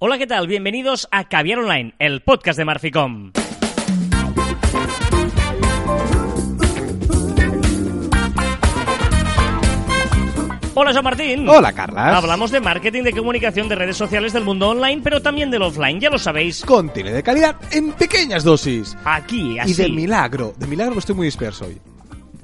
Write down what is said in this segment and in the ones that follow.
Hola, ¿qué tal? Bienvenidos a Caviar Online, el podcast de Marficom. Hola, Joan Martín. Hola, Carlas. Hablamos de marketing, de comunicación, de redes sociales, del mundo online, pero también del offline, ya lo sabéis. Contenido de calidad en pequeñas dosis. Aquí, así. Y de milagro. De milagro estoy muy disperso hoy.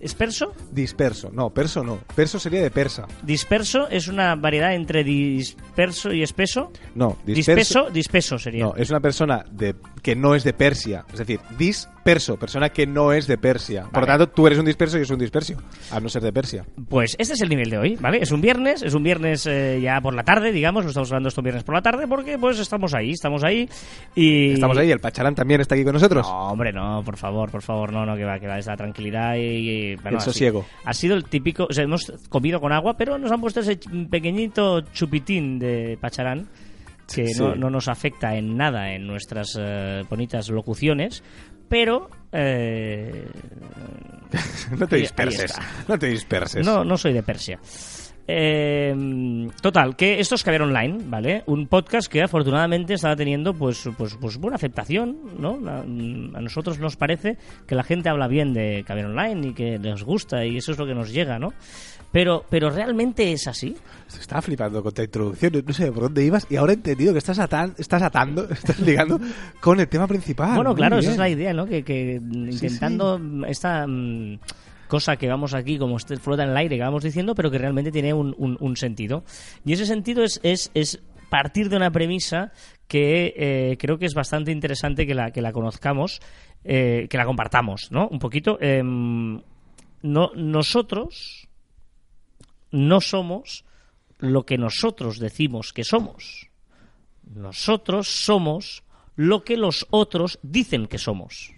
¿Disperso? Disperso. No, perso no. Perso sería de persa. Disperso es una variedad entre disperso y espeso. No, disperso. Dispeso, dispeso sería. No, es una persona de, que no es de Persia. Es decir, disperso, persona que no es de Persia. Por lo tanto, tú eres un disperso y yo soy un dispersio, al no ser de Persia. Pues este es el nivel de hoy, ¿vale? Es un viernes, es un viernes eh, ya por la tarde, digamos, lo estamos hablando estos viernes por la tarde porque pues estamos ahí, estamos ahí y... Estamos ahí, el Pacharán también está aquí con nosotros. No, hombre, no, por favor, por favor, no, no, que va, que va, esa tranquilidad y el sosiego. Ha sido el típico, o sea, hemos comido con agua, pero nos han puesto ese pequeñito chupitín de pacharán que no, nos afecta en nada en nuestras eh, bonitas locuciones, pero... Eh, no te disperses, no te disperses. No, no soy de Persia. Eh, total, que esto es Caber Online, ¿vale? Un podcast que afortunadamente estaba teniendo pues, pues, pues buena aceptación, ¿no? A, nosotros nos parece que la gente habla bien de Caber Online y que les gusta y eso es lo que nos llega, ¿no? Pero, pero realmente es así. Estaba flipando con tu introducción, no sé por dónde ibas y ahora he entendido que estás, estás atando, estás ligando con el tema principal. Bueno, claro, esa es la idea, ¿no? Que, intentando esta... Mm, cosa que vamos aquí como este flota en el aire que vamos diciendo, pero que realmente tiene un, un, sentido. Y ese sentido es, es, es partir de una premisa que eh, creo que es bastante interesante que la, que la conozcamos, eh, que la compartamos, ¿no? Un poquito. Em, no, nosotros no somos lo que nosotros decimos que somos. Nosotros somos lo que los otros dicen que somos.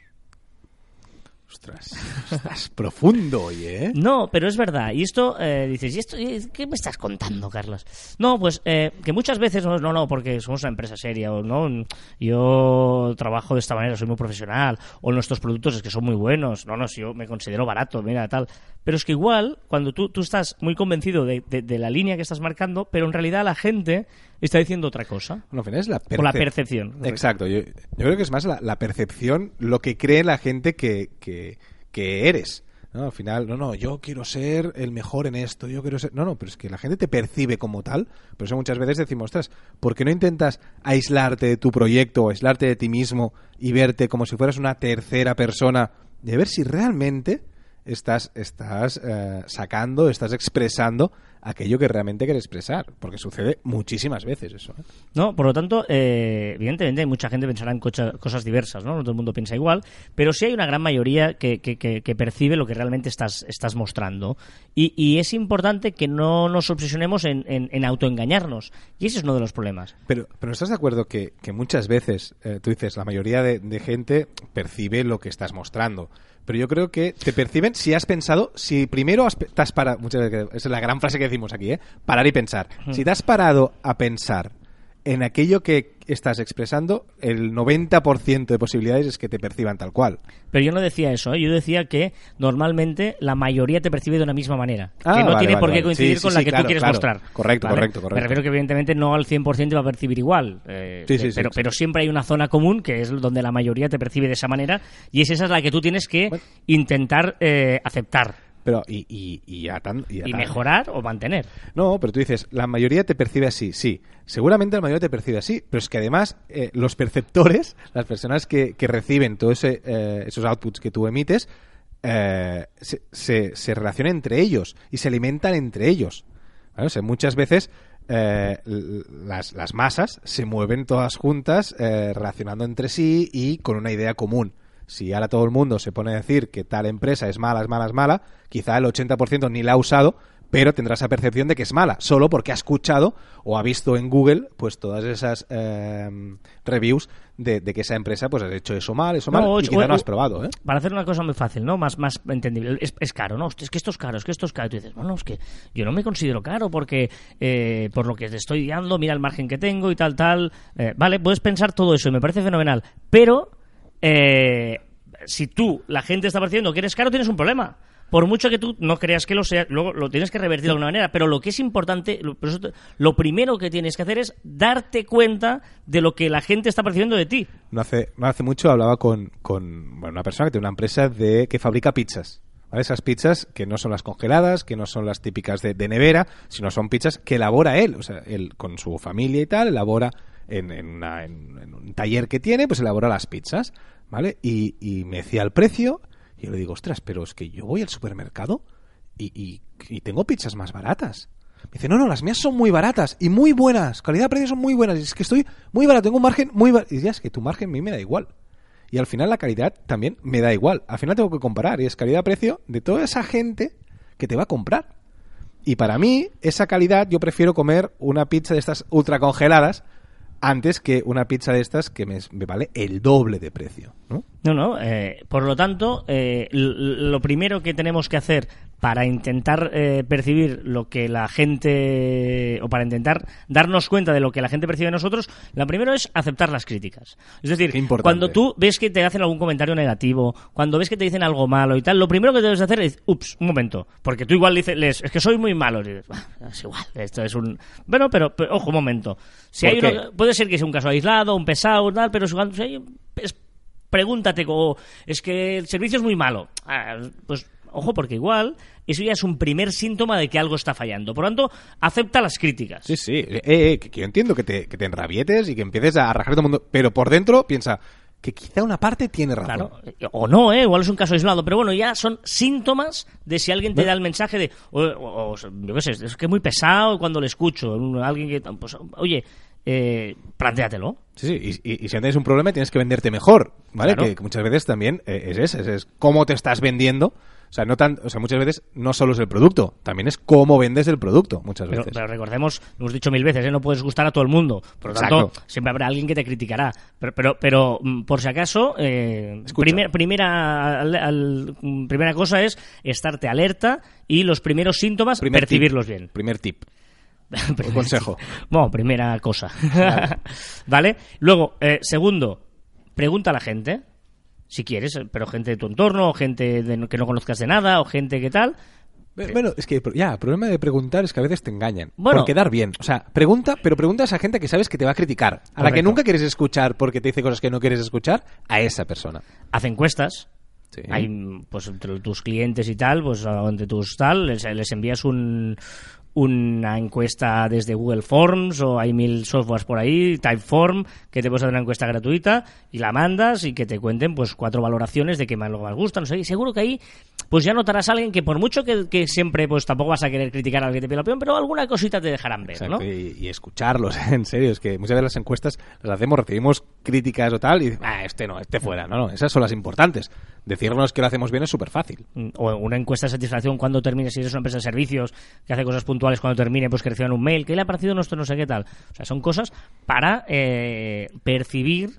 Ostras, estás profundo hoy, ¿eh? No, pero es verdad. Y esto, eh, dices, ¿y esto qué me estás contando, Carlos? No, pues eh, que muchas veces, no, no, porque somos una empresa seria, o no, yo trabajo de esta manera, soy muy profesional, o nuestros productos es que son muy buenos, no, no, si yo me considero barato, mira, tal. Pero es que igual, cuando tú, tú estás muy convencido de, de, la línea que estás marcando, pero en realidad la gente está diciendo otra cosa. Bueno, al final es la, o la percepción. Exacto, yo, yo, creo que es más la, la percepción, lo que cree la gente que, que, que eres. ¿no? Al final, no, no, yo quiero ser el mejor en esto, yo quiero ser... No, no, pero es que la gente te percibe como tal. Por eso muchas veces decimos, ostras, ¿por qué no intentas aislarte de tu proyecto o aislarte de ti mismo y verte como si fueras una tercera persona de ver si realmente estás, estás eh, sacando, estás expresando aquello que realmente quieres expresar, porque sucede muchísimas veces eso. ¿eh? No, por lo tanto, eh, evidentemente mucha gente pensará en cosas diversas, ¿no? No todo el mundo piensa igual, pero sí hay una gran mayoría que, que, percibe lo que realmente estás, estás mostrando. Y, es importante que no nos obsesionemos en, en, autoengañarnos. Y ese es uno de los problemas. Pero, pero ¿estás de acuerdo que, muchas veces, tú dices, la mayoría de, de gente percibe lo que estás mostrando? Pero yo creo que te perciben si has pensado, si primero has, te has parado, muchas veces, es la gran frase que decimos aquí, ¿eh? parar y pensar. Si te has parado a pensar en aquello que estás expresando, el 90% de posibilidades es que te perciban tal cual. Pero yo no decía eso, ¿eh? yo decía que normalmente la mayoría te percibe de una misma manera. Ah, que no tiene por qué coincidir con la que tú quieres mostrar. Correcto, correcto, correcto. Me refiero que evidentemente no al 100% va a percibir igual. Eh, pero, pero siempre hay una zona común que es donde la mayoría te percibe de esa manera y es esa la que tú tienes que intentar eh, aceptar. Pero, y, y, y, y, mejorar o mantener. No, pero tú dices, la mayoría te percibe así, sí. Seguramente la mayoría te percibe así, pero es que además eh, los perceptores, las personas que, que reciben todos eh, esos outputs que tú emites, eh, se, se, relacionan entre ellos y se alimentan entre ellos. O sea, muchas veces las, las, masas se mueven todas juntas relacionando entre sí y con una idea común si ahora todo el mundo se pone a decir que tal empresa es mala, es mala, es mala, quizá el 80% ni la ha usado, pero tendrá esa percepción de que es mala, solo porque ha escuchado o ha visto en Google pues todas esas eh, reviews de, que esa empresa pues ha hecho eso mal, eso mal, y quizá no has probado. ¿eh? Para hacer una cosa muy fácil, ¿no? Más, más entendible. Es, caro, ¿no? Es que esto es caro, es que esto es caro. Y tú dices, bueno, es que yo no me considero caro porque eh, por lo que te estoy dando, mira el margen que tengo y tal, tal. vale, puedes pensar todo eso y me parece fenomenal, pero eh, si tú, la gente está percibiendo que eres caro, tienes un problema. por mucho que tú no creas que lo sea, luego lo tienes que revertir de alguna manera, pero lo que es importante, lo, primero que tienes que hacer es darte cuenta de lo que la gente está percibiendo de ti. No hace, no hace mucho hablaba con, con una persona que tiene una empresa de que fabrica pizzas. Esas pizzas que no son las congeladas, que no son las típicas de, nevera, sino son pizzas que elabora él, o sea, él con su familia y tal, elabora en, en, un taller que tiene, pues elabora las pizzas, ¿vale? Y, y me decía el precio, y yo le digo, ostras, pero es que yo voy al supermercado y, y, tengo pizzas más baratas. Me dice, no, no, las mías son muy baratas y muy buenas, calidad-precio son muy buenas, y es que estoy muy barato, tengo un margen muy barato. Y ya es que tu margen a mí me da igual. Y al final la calidad también me da igual. Al final tengo que comparar y es calidad-precio de toda esa gente que te va a comprar. Y para mí, esa calidad, yo prefiero comer una pizza de estas ultra congeladas antes que una pizza de estas que me, vale el doble de precio, ¿no? No, no. Eh, por lo tanto, eh, lo primero que tenemos que hacer para intentar eh, percibir lo que la gente o para intentar darnos cuenta de lo que la gente percibe de nosotros, lo primero es aceptar las críticas. Es decir, cuando tú ves que te hacen algún comentario negativo, cuando ves que te dicen algo malo y tal, lo primero que debes hacer es, ups, un momento, porque tú igual dices, es que soy muy malo, y dices, es igual, esto es un... Bueno, pero, ojo, un momento. Si hay puede ser que sea un caso aislado, un pesado, tal, pero si hay, pregúntate, como, es que el servicio es muy malo. Ah, pues Ojo, porque igual eso ya es un primer síntoma de que algo está fallando. Por lo tanto, acepta las críticas. Sí, sí. Eh, eh, que, yo entiendo que te, que te enrabietes y que empieces a rajar todo el mundo, pero por dentro piensa que quizá una parte tiene razón. Claro, o no, ¿eh? igual es un caso aislado, pero bueno, ya son síntomas de si alguien te da el mensaje de, o, yo qué sé, es que es muy pesado cuando le escucho, alguien que, pues, oye, eh, plantéatelo. Sí, sí, y, y, si tienes un problema tienes que venderte mejor, ¿vale? Que, muchas veces también eh, es eso, es cómo te estás vendiendo sea, no tan, o sea, muchas veces no solo es el producto, también es cómo vendes el producto, muchas veces. Pero, recordemos, lo hemos dicho mil veces, ¿eh? no puedes gustar a todo el mundo. Por lo tanto, siempre habrá alguien que te criticará. Pero, pero, pero mm, por si acaso, eh, primera, primera cosa es estarte alerta y los primeros síntomas percibirlos bien. Primer tip. consejo. Bueno, primera cosa. ¿Vale? Luego, eh, segundo, pregunta a la gente si quieres, pero gente de tu entorno, o gente que no conozcas de nada, o gente que tal. Bueno, es que ya, el problema de preguntar es que a veces te engañan. Bueno, por quedar bien. O sea, pregunta, pero pregunta a esa gente que sabes que te va a criticar. A la que nunca quieres escuchar porque te dice cosas que no quieres escuchar, a esa persona. Haz encuestas. Hay, pues, entre tus clientes y tal, pues, entre tus tal, les, les envías un, una encuesta desde Google Forms o hay mil softwares por ahí, Typeform, que te puedes hacer una encuesta gratuita y la mandas y que te cuenten pues cuatro valoraciones de qué más lo más gusta, no sé, y seguro que ahí pues ya notarás a alguien que por mucho que, siempre pues tampoco vas a querer criticar a alguien que te pide la opinión, pero alguna cosita te dejarán ver, ¿no? Y, escucharlos, en serio, es que muchas veces las encuestas las hacemos, recibimos críticas o tal y ah, este no, este fuera, no, no, esas son las importantes. Decirnos que lo hacemos bien es súper fácil. Mm, o una encuesta de satisfacción cuando termines, si eres una empresa de servicios que hace cosas puntuales cuando termine, pues que reciban un mail, ¿qué le ha parecido nuestro no sé qué tal? O sea, son cosas para eh, percibir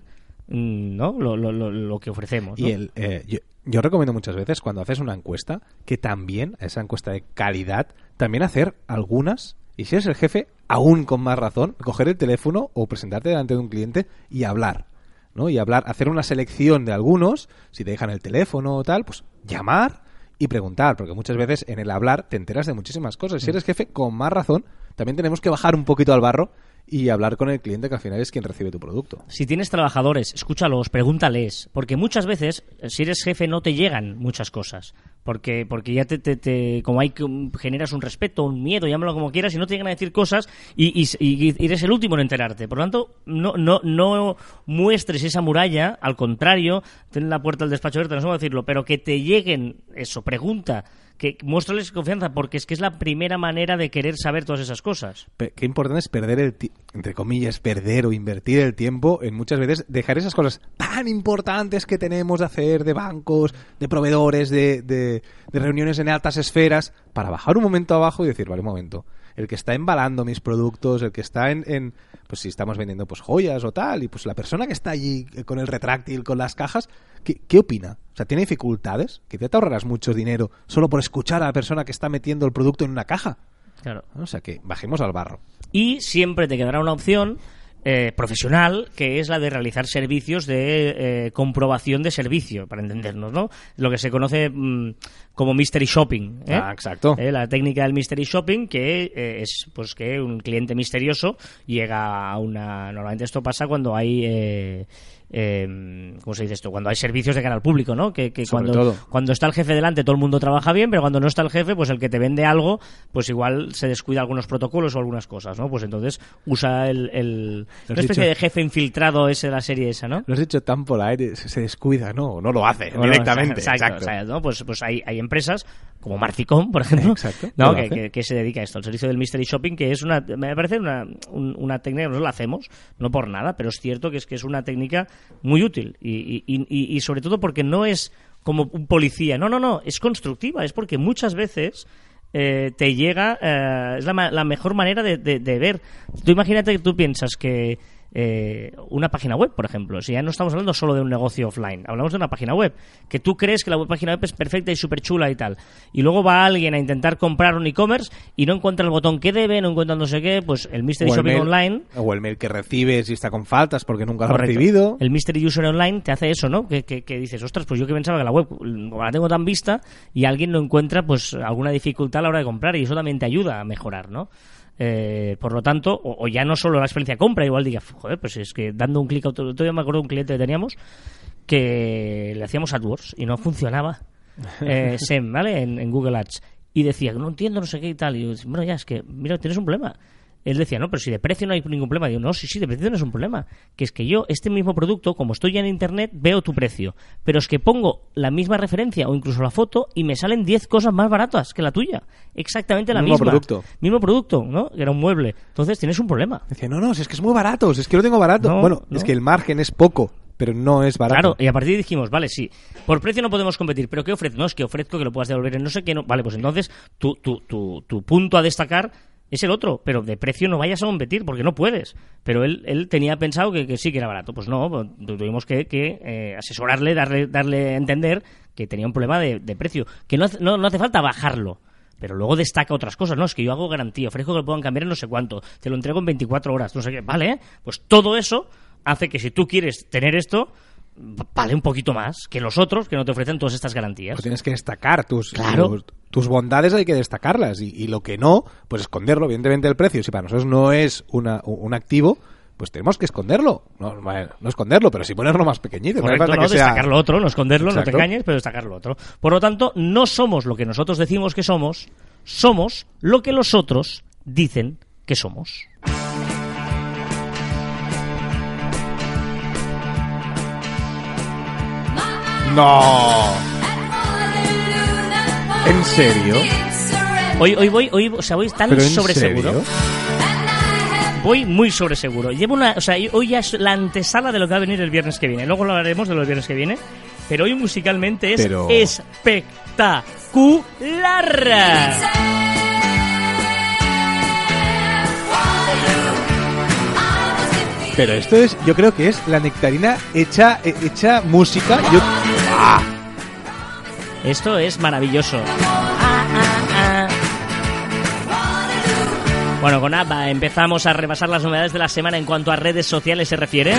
mm, ¿no? Lo, lo, lo, que ofrecemos. Y el, eh, yo recomiendo muchas veces cuando haces una encuesta que también, esa encuesta de calidad, también hacer algunas, y si eres el jefe, aún con más razón, coger el teléfono o presentarte delante de un cliente y hablar. ¿no? Y hablar, hacer una selección de algunos, si te dejan el teléfono o tal, pues llamar y preguntar, porque muchas veces en el hablar te enteras de muchísimas cosas. Si eres jefe, con más razón, también tenemos que bajar un poquito al barro y hablar con el cliente que al final es quien recibe tu producto. Si tienes trabajadores, escúchalos, pregúntales, porque muchas veces, si eres jefe, no te llegan muchas cosas, porque porque ya te, te, como hay generas un respeto, un miedo, llámalo como quieras, y no te llegan a decir cosas y, y, eres el último en enterarte. Por lo tanto, no, no, no muestres esa muralla, al contrario, ten la puerta del despacho abierta, no sé cómo decirlo, pero que te lleguen eso, pregunta que muéstrales confianza, porque es que es la primera manera de querer saber todas esas cosas. qué importante es perder el, entre comillas, perder o invertir el tiempo en muchas veces dejar esas cosas tan importantes que tenemos de hacer, de bancos, de proveedores, de, de, de reuniones en altas esferas, para bajar un momento abajo y decir, vale, un momento, el que está embalando mis productos, el que está en, en, pues si estamos vendiendo pues joyas o tal, y pues la persona que está allí con el retráctil, con las cajas, ¿qué, qué opina? O sea, ¿tiene dificultades? Que te ahorrarás mucho dinero solo por escuchar a la persona que está metiendo el producto en una caja. Claro. O sea, que bajemos al barro. Y siempre te quedará una opción eh, profesional, que es la de realizar servicios de eh, comprobación de servicio, para entendernos, ¿no? Lo que se conoce mm, como mystery shopping. ¿eh? Ah, exacto. Eh, La técnica del mystery shopping, que es pues que un cliente misterioso llega a una. Normalmente esto pasa cuando hay. Eh, eh, ¿Cómo se dice esto? Cuando hay servicios de cara al público, ¿no? Que, cuando, todo. cuando está el jefe delante todo el mundo trabaja bien, pero cuando no está el jefe, pues el que te vende algo, pues igual se descuida algunos protocolos o algunas cosas, ¿no? Pues entonces usa el, el- una especie dicho. de jefe infiltrado ese de la serie esa, ¿no? Lo has dicho tan por aire, se descuida, no, no lo hace Bueno, directamente. Exacto. Pues, pues hay, hay empresas como Marficom, por ejemplo, Exacto, ¿no? que se dedica a esto, el servicio del mystery shopping, que es una, me parece una, un- una técnica nosotros la hacemos, no por nada, pero es cierto que es que es una técnica muy útil y, y- y- y- sobre todo porque no es como un policía, no, no, no, es constructiva, es porque muchas veces eh, te llega, eh, es la, la mejor manera de, de- de ver. Tú imagínate que tú piensas que eh, una página web, por ejemplo, si ya no estamos hablando solo de un negocio offline, hablamos de una página web, que tú crees que la web- página web es perfecta y súper chula y tal, y luego va alguien a intentar comprar un e-commerce y no encuentra el botón que debe, no encuentra no sé qué, pues el Mystery el Shopping mail- Online O el mail que recibes y está con faltas porque nunca lo ha recibido. El Mystery User Online te hace eso, ¿no? Que, que- que dices, ostras, pues yo que pensaba que la web como la tengo tan vista y alguien no encuentra pues alguna dificultad a la hora de comprar y eso también te ayuda a mejorar, ¿no? Eh, por lo tanto, o, o ya no solo la experiencia de compra, igual diga, joder, pues es que dando un clic a otro, todavía me acuerdo de un cliente que teníamos que le hacíamos AdWords y no funcionaba eh, SEM, ¿vale? En, en Google Ads. Y decía, no entiendo, no sé qué y tal. Y yo, bueno, ya, es que, mira, tienes un problema. Él decía, no, pero si de precio no hay ningún problema. Yo, no, sí, sí, de precio no es un problema. Que es que yo, este mismo producto, como estoy ya en Internet, veo tu precio. Pero es que pongo la misma referencia o incluso la foto y me salen 10 cosas más baratas que la tuya. Exactamente la Mismo misma. producto. Mismo producto, ¿no? Que era un mueble. Entonces tienes un problema. Decía, no, no, si es que es muy barato, si es que lo tengo barato. No, bueno, no. es que el margen es poco, pero no es barato. Claro, y a partir de ahí dijimos, vale, sí, por precio no podemos competir, pero ¿qué ofrezco? No, es que ofrezco que lo puedas devolver en no sé qué, no. Vale, pues entonces tu, tu, tu, tu punto a destacar es el otro, pero de precio no vayas a competir porque no puedes. Pero él, él tenía pensado que, que sí que era barato. Pues no, pues tu- tuvimos que, que, eh, asesorarle, darle, darle a entender que tenía un problema de, de precio, que no, no, no hace falta bajarlo. Pero luego destaca otras cosas, ¿no? Es que yo hago garantía, ofrezco que lo puedan cambiar en no sé cuánto, te lo entrego en 24 horas, no sé qué. Vale, pues todo eso hace que si tú quieres tener esto, vale un poquito más que los otros que no te ofrecen todas estas garantías. Pues tienes que destacar tus, Claro. tus, tus bondades, hay que destacarlas. Y, y lo que no, pues esconderlo. Evidentemente, el precio, si para nosotros no es una, un activo, pues tenemos que esconderlo. No, no esconderlo, pero sí ponerlo más pequeñito. Correcto, ¿no? que sea- Destacar lo otro, no esconderlo, no te engañes, pero destacar lo otro. Por lo tanto, no somos lo que nosotros decimos que somos, somos lo que los otros dicen que somos. No. ¿En serio? Hoy, hoy voy, hoy, o sea, voy tan ¿Pero en sobre seguro. serio? Voy muy sobre seguro. Llevo una, o sea, hoy ya es la antesala de lo que va a venir el viernes que viene. Luego lo hablaremos de los viernes que viene. Pero hoy musicalmente es Pero- espectacular. Pero esto es, yo creo que es la nectarina hecha, eh, hecha música. Yo, ¡Ah! Esto es maravilloso. Ah, ah, ah. Bueno, con ABBA empezamos a repasar las novedades de la semana en cuanto a redes sociales se refiere.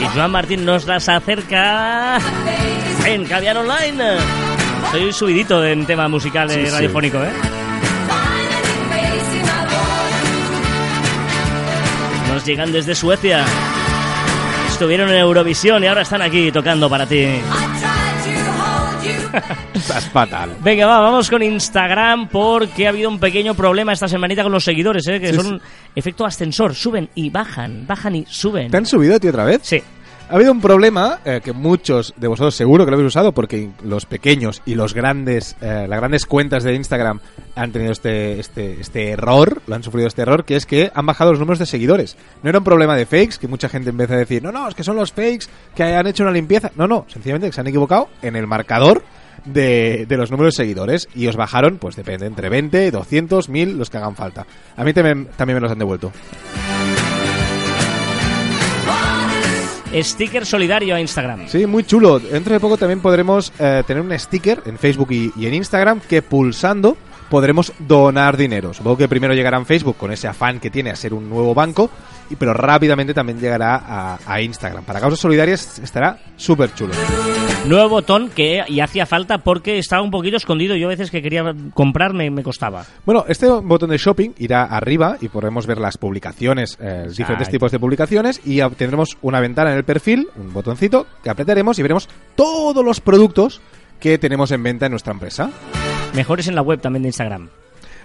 Y Joan Martín nos las acerca en Caviar Online. Soy subidito en tema musical Sí, y sí. radiofónico, ¿eh? Nos llegan desde Suecia. Estuvieron en Eurovisión y ahora están aquí tocando para ti. Estás fatal. Venga, va, vamos con Instagram porque ha habido un pequeño problema esta semanita con los seguidores, ¿eh? que Sí, son sí. un efecto ascensor, suben y bajan, bajan y suben. ¿Te han subido a ti otra vez? Sí, Ha habido un problema eh, que muchos de vosotros seguro que lo habéis usado porque los pequeños y los grandes, eh, las grandes cuentas de Instagram han tenido este, este, este error, lo han sufrido este error, que es que han bajado los números de seguidores. No era un problema de fakes, que mucha gente empieza a decir, no, no, es que son los fakes que han hecho una limpieza. No, no, sencillamente que se han equivocado en el marcador de, los números de seguidores y os bajaron, pues depende, entre 20, 200, 1000, los que hagan falta. A mí también, también me los han devuelto. Sticker solidario a Instagram. Sí, muy chulo. Dentro de poco también podremos eh, tener un sticker en Facebook y, y en Instagram que pulsando podremos donar dinero. Supongo que primero llegará en Facebook con ese afán que tiene a ser un nuevo banco, y pero rápidamente también llegará a, a Instagram. Para causas solidarias estará súper chulo. Nuevo botón que y hacía falta porque estaba un poquito escondido. Yo a veces que quería comprarme me costaba. Bueno, este botón de shopping irá arriba y podremos ver las publicaciones, eh, diferentes tipos de publicaciones y tendremos una ventana en el perfil, un botoncito que apretaremos y veremos todos los productos que tenemos en venta en nuestra empresa. Mejores en la web también de Instagram.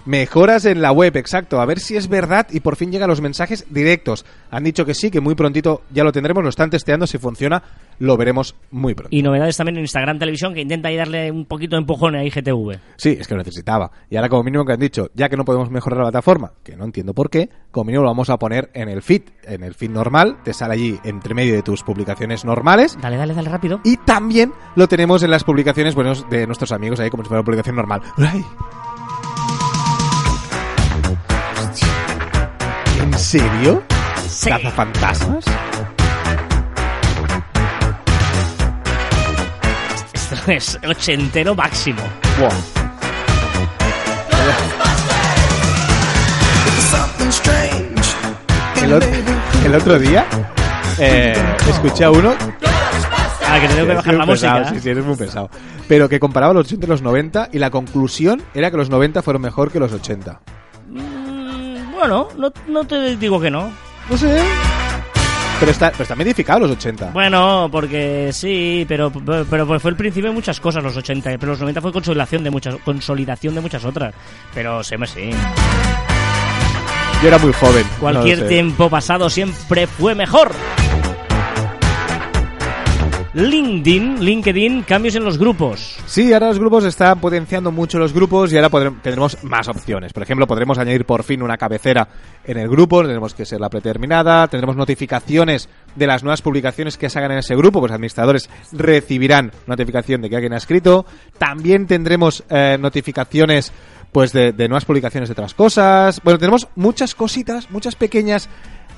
Mejoras en la web, exacto. A ver si es verdad y por fin llegan los mensajes directos. Han dicho que sí, que muy prontito ya lo tendremos, lo están testeando. Si funciona, lo veremos muy pronto. Y novedades también en Instagram Televisión que intenta ahí darle un poquito de empujón a IGTV. Sí, es que lo necesitaba. Y ahora como mínimo que han dicho, ya que no podemos mejorar la plataforma, que no entiendo por qué, como mínimo lo vamos a poner en el feed. En el feed normal, te sale allí entre medio de tus publicaciones normales. Dale, dale, dale rápido. Y también lo tenemos en las publicaciones buenos de nuestros amigos ahí como si fuera una publicación normal. ¡Ay! Serio? Sí. ¿Cazafantasmas? Esto es ochentero máximo. Buah. El, el otro día eh, escuché a uno Ah, que tengo que bajar muy la pesado, música. Sí, sí, eres muy pesado. Pero que comparaba los 80 y los 90 y la conclusión era que los 90 fueron mejor que los 80. Bueno, no, no te digo que no. No sé. Pero, está, pero están modificados los 80. Bueno, porque sí, pero, pero, pero fue el principio de muchas cosas los 80, pero los 90 fue consolidación de muchas, consolidación de muchas otras. Pero sí, hombre, sí. Yo era muy joven. Cualquier no tiempo pasado siempre fue mejor. LinkedIn, LinkedIn, cambios en los grupos. Sí, ahora los grupos están potenciando mucho los grupos y ahora tendremos más opciones. Por ejemplo, podremos añadir por fin una cabecera en el grupo, tendremos que ser la predeterminada, tendremos notificaciones de las nuevas publicaciones que se hagan en ese grupo, pues administradores recibirán notificación de que alguien ha escrito. También tendremos eh, notificaciones pues de, de nuevas publicaciones de otras cosas. Bueno, tenemos muchas cositas, muchas pequeñas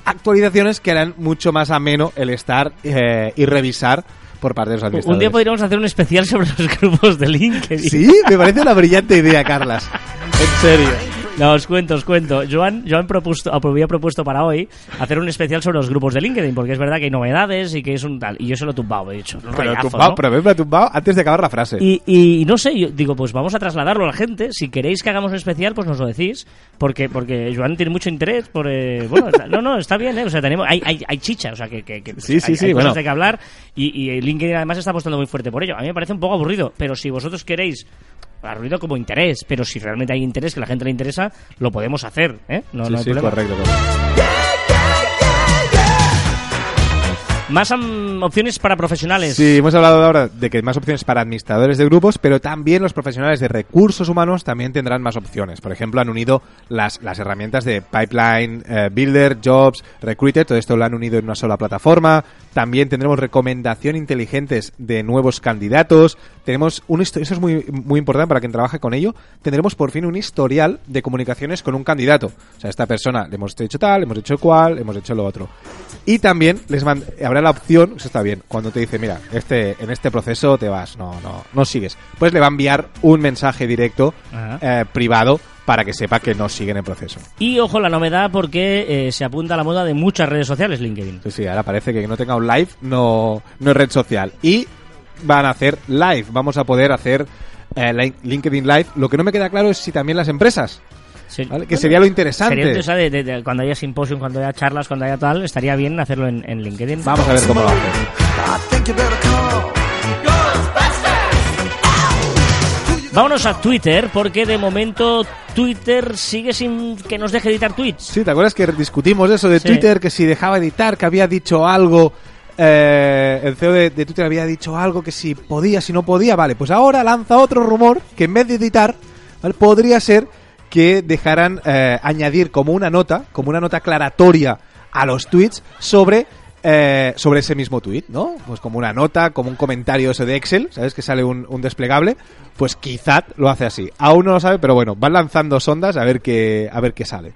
actualizaciones que harán mucho más ameno el estar eh, y revisar por parte de los administradores. Un día podríamos hacer un especial sobre los grupos de LinkedIn. Sí, me parece una brillante idea, Carlas. En serio. No, os cuento, os cuento. Joan, Joan propuesto, había propuesto para hoy hacer un especial sobre los grupos de LinkedIn, porque es verdad que hay novedades y que es un tal. Y yo se lo he tumbado, he dicho. un Pero rollazo, tumbado, ¿no? pero me he tumbado antes de acabar la frase. Y, y no sé, yo digo, pues vamos a trasladarlo a la gente. Si queréis que hagamos un especial, pues nos lo decís. Porque, porque Joan tiene mucho interés por... eh, bueno, está- no, no, está bien, ¿eh? O sea, tenemos, hay, hay, hay chicha, o sea, que, que, que Sí, sí, hay, sí, hay cosas de que hablar. Y, y LinkedIn además está apostando muy fuerte por ello. A mí me parece un poco aburrido, pero si vosotros queréis... Aburrido como interés, pero si realmente hay interés, que la gente le interesa, lo podemos hacer, ¿eh? No, sí, no hay sí, problema. correcto, correcto. Más opciones para profesionales. Sí, hemos hablado ahora de que hay más opciones para administradores de grupos, pero también los profesionales de recursos humanos también tendrán más opciones. Por ejemplo, han unido las, las herramientas de Pipeline, eh, Builder, Jobs, Recruiter, todo esto lo han unido en una sola plataforma. También tendremos recomendación inteligentes de nuevos candidatos. Tenemos un eso es muy, muy importante para quien trabaje con ello. Tendremos por fin un historial de comunicaciones con un candidato. O sea, esta persona le hemos hecho tal, le hemos hecho cual, le hemos hecho lo otro. Y también les mand- habrá la opción, eso está bien, cuando te dice, mira, este, en este proceso te vas, no, no, no sigues. Pues le va a enviar un mensaje directo, eh, privado, para que sepa que no sigue en el proceso. Y ojo la novedad porque eh, se apunta a la moda de muchas redes sociales LinkedIn. Sí, sí, ahora parece que no tenga un live no, no es red social. Y van a hacer live, vamos a poder hacer eh, li- LinkedIn Live. Lo que no me queda claro es si también las empresas, ¿vale? que sería lo interesante. Sería interesante de- de- cuando haya simposium, cuando haya charlas, cuando haya tal, estaría bien hacerlo en, en LinkedIn. Vamos a ver cómo lo hacen. Vámonos a Twitter porque de momento Twitter sigue sin que nos deje editar tweets. Sí, ¿te acuerdas que discutimos eso de Sí. Twitter? Que si dejaba editar, que había dicho algo. eh, el CEO de, de Twitter había dicho algo que si podía, si no podía. Vale, pues ahora lanza otro rumor que en vez de editar, ¿vale? podría ser que dejaran eh, añadir como una nota, como una nota aclaratoria a los tweets sobre. Eh, sobre ese mismo tweet, ¿no? Pues como una nota, como un comentario ese de Excel, ¿sabes? Que sale un, un desplegable, pues quizá lo hace así. Aún no lo sabe, pero bueno, van lanzando sondas a ver qué, a ver qué sale.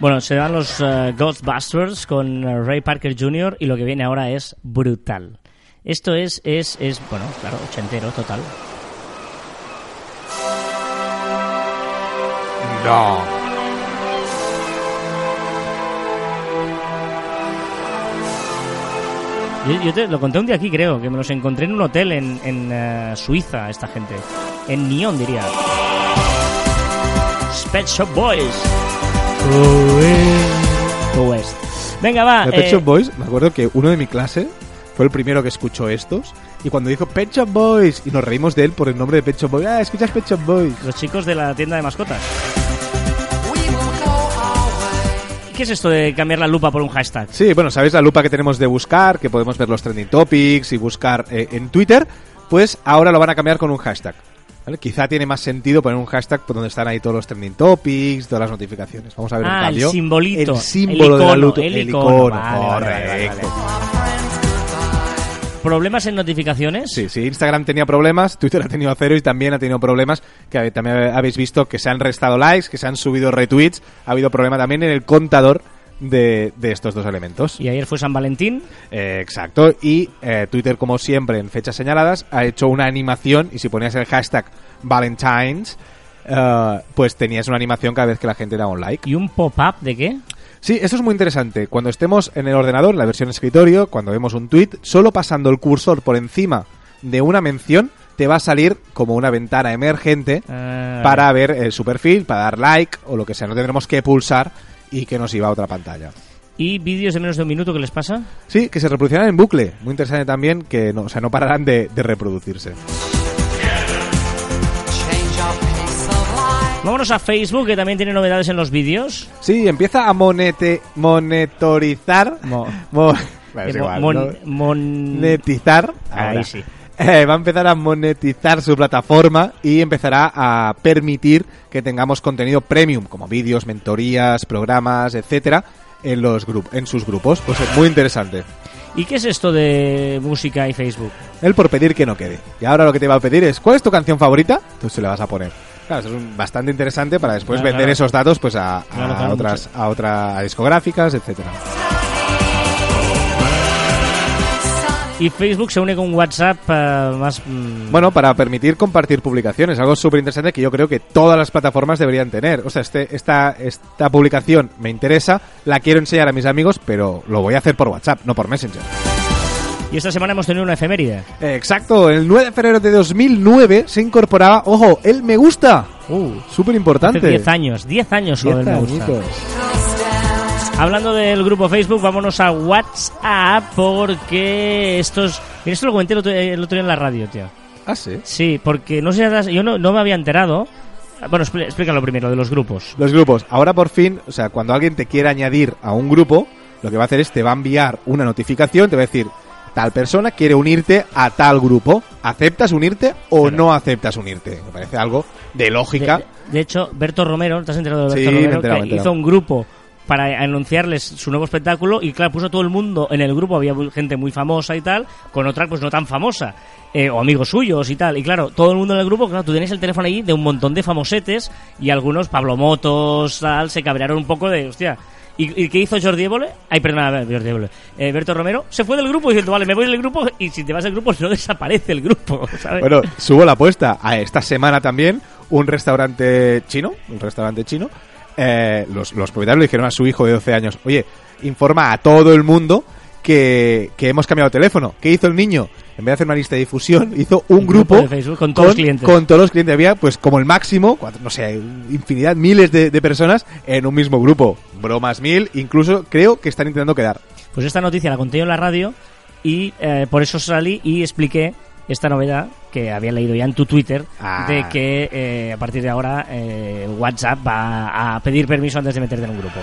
Bueno, se dan los eh, Ghostbusters con eh, Ray Parker Jr. y lo que viene ahora es brutal. Esto es, es, es bueno, claro, ochentero, total. No. Yo, yo te lo conté un día aquí, creo, que me los encontré en un hotel en, en eh, Suiza, esta gente. En Nyon, diría. Pet Shop Boys. Go West. Venga, va. Pet eh, Shop Boys, me acuerdo que uno de mi clase fue el primero que escuchó estos. Y cuando dijo Pet Shop Boys, y nos reímos de él por el nombre de Pet Shop Boys, ah, escuchas Pet Shop Boys. Los chicos de la tienda de mascotas. ¿Qué es esto de cambiar la lupa por un hashtag? Sí, bueno, ¿sabéis la lupa que tenemos de buscar? Que podemos ver los trending topics y buscar eh, en Twitter. Pues ahora lo van a cambiar con un hashtag. ¿vale? Quizá tiene más sentido poner un hashtag por donde están ahí todos los trending topics, todas las notificaciones. Vamos a ver un Ah, el cambio. simbolito. El símbolo El de la icono, lupa. el El icono. icono, Vale. ¿Problemas en notificaciones? Sí, sí, Instagram tenía problemas, Twitter ha tenido cero y también ha tenido problemas que también habéis visto que se han restado likes, que se han subido retweets. Ha habido problema también en el contador de, de estos dos elementos. Y ayer fue San Valentín. Eh, exacto. Y eh, Twitter, como siempre, en fechas señaladas, ha hecho una animación y si ponías el hashtag Valentines, eh, pues tenías una animación cada vez que la gente daba un like. ¿Y un pop-up de qué? Sí, eso es muy interesante. Cuando estemos en el ordenador, en la versión escritorio, cuando vemos un tweet, solo pasando el cursor por encima de una mención, te va a salir como una ventana emergente Ah, para ver eh, su perfil, para dar like o lo que sea. No tendremos que pulsar y que nos iba a otra pantalla. ¿Y vídeos de menos de un minuto qué les pasa? Sí, que se reproducirán en bucle. Muy interesante también que no, o sea, no pararán de, de reproducirse. Vámonos a Facebook, que también tiene novedades en los vídeos. Sí, empieza a monete, monetorizar. Mo- mo- Bueno, es Eh, igual, mon- ¿no? mon- monetizar. Ahí ahora. sí. Eh, va a empezar a monetizar su plataforma y empezará a permitir que tengamos contenido premium, como vídeos, mentorías, programas, etcétera, en los en sus grupos. Pues es muy interesante. ¿Y qué es esto de música y Facebook? Él por pedir que no quede. Y ahora lo que te va a pedir es, ¿cuál es tu canción favorita? Tú se la vas a poner. Claro, eso es un- bastante interesante para después Claro, vender claro. esos datos pues a, a Claro, claro, otras a otras discográficas, etcétera. Y Facebook se une con WhatsApp eh, más... mm, Bueno, para permitir compartir publicaciones, algo súper interesante que yo creo que todas las plataformas deberían tener. O sea, este, esta, esta publicación me interesa, la quiero enseñar a mis amigos, pero lo voy a hacer por WhatsApp, no por Messenger. Y esta semana hemos tenido una efeméride. Eh, exacto, el 9 de febrero de 2009 se incorporaba, ojo, el me gusta. Uh, Súper importante. 10 años, 10 años solo del me gusta. Hablando del grupo Facebook, vámonos a WhatsApp porque estos... Mira, esto lo comenté el otro, el otro día en la radio, tío. Ah, sí. Sí, porque no sé, yo no, no me había enterado. Bueno, expl- explícalo primero, de los grupos. Los grupos. Ahora por fin, o sea, cuando alguien te quiera añadir a un grupo, lo que va a hacer es te va a enviar una notificación, te va a decir, tal persona quiere unirte a tal grupo. ¿Aceptas unirte o Claro. no aceptas unirte? Me parece algo de lógica. De, de hecho, Berto Romero, ¿te has enterado de Sí, Berto me Romero? enterado, que me he enterado. hizo un grupo para anunciarles su nuevo espectáculo y claro, puso a todo el mundo en el grupo, había gente muy famosa y tal, con otra pues no tan famosa, eh, o amigos suyos y tal, y claro, todo el mundo en el grupo, claro, tú tienes el teléfono ahí de un montón de famosetes y algunos, Pablo Motos, tal, se cabrearon un poco de, hostia... ¿Y, y qué hizo Jordi Évole? Ay, perdona, Jordi Évole. Eh, Berto Romero se fue del grupo diciendo, vale, me voy del grupo y si te vas del grupo no desaparece el grupo, ¿sabes? Bueno, subo la apuesta a esta semana también un restaurante chino, un restaurante chino. eh, los, los propietarios le dijeron a su hijo de 12 años, oye, informa a todo el mundo que, que hemos cambiado de teléfono. ¿Qué hizo el niño? En vez de hacer una lista de difusión, hizo un, Un grupo grupo, de Facebook con todos los clientes. Con todos los clientes. Había, pues, como el máximo, cuatro- no sé, infinidad, miles de, de personas en un mismo grupo. Bromas mil, incluso creo que están intentando quedar. Pues esta noticia la conté yo en la radio y eh, por eso salí y expliqué esta novedad que había leído ya en tu Twitter Ah. de que eh, a partir de ahora eh, WhatsApp va a pedir permiso antes de meterte en un grupo.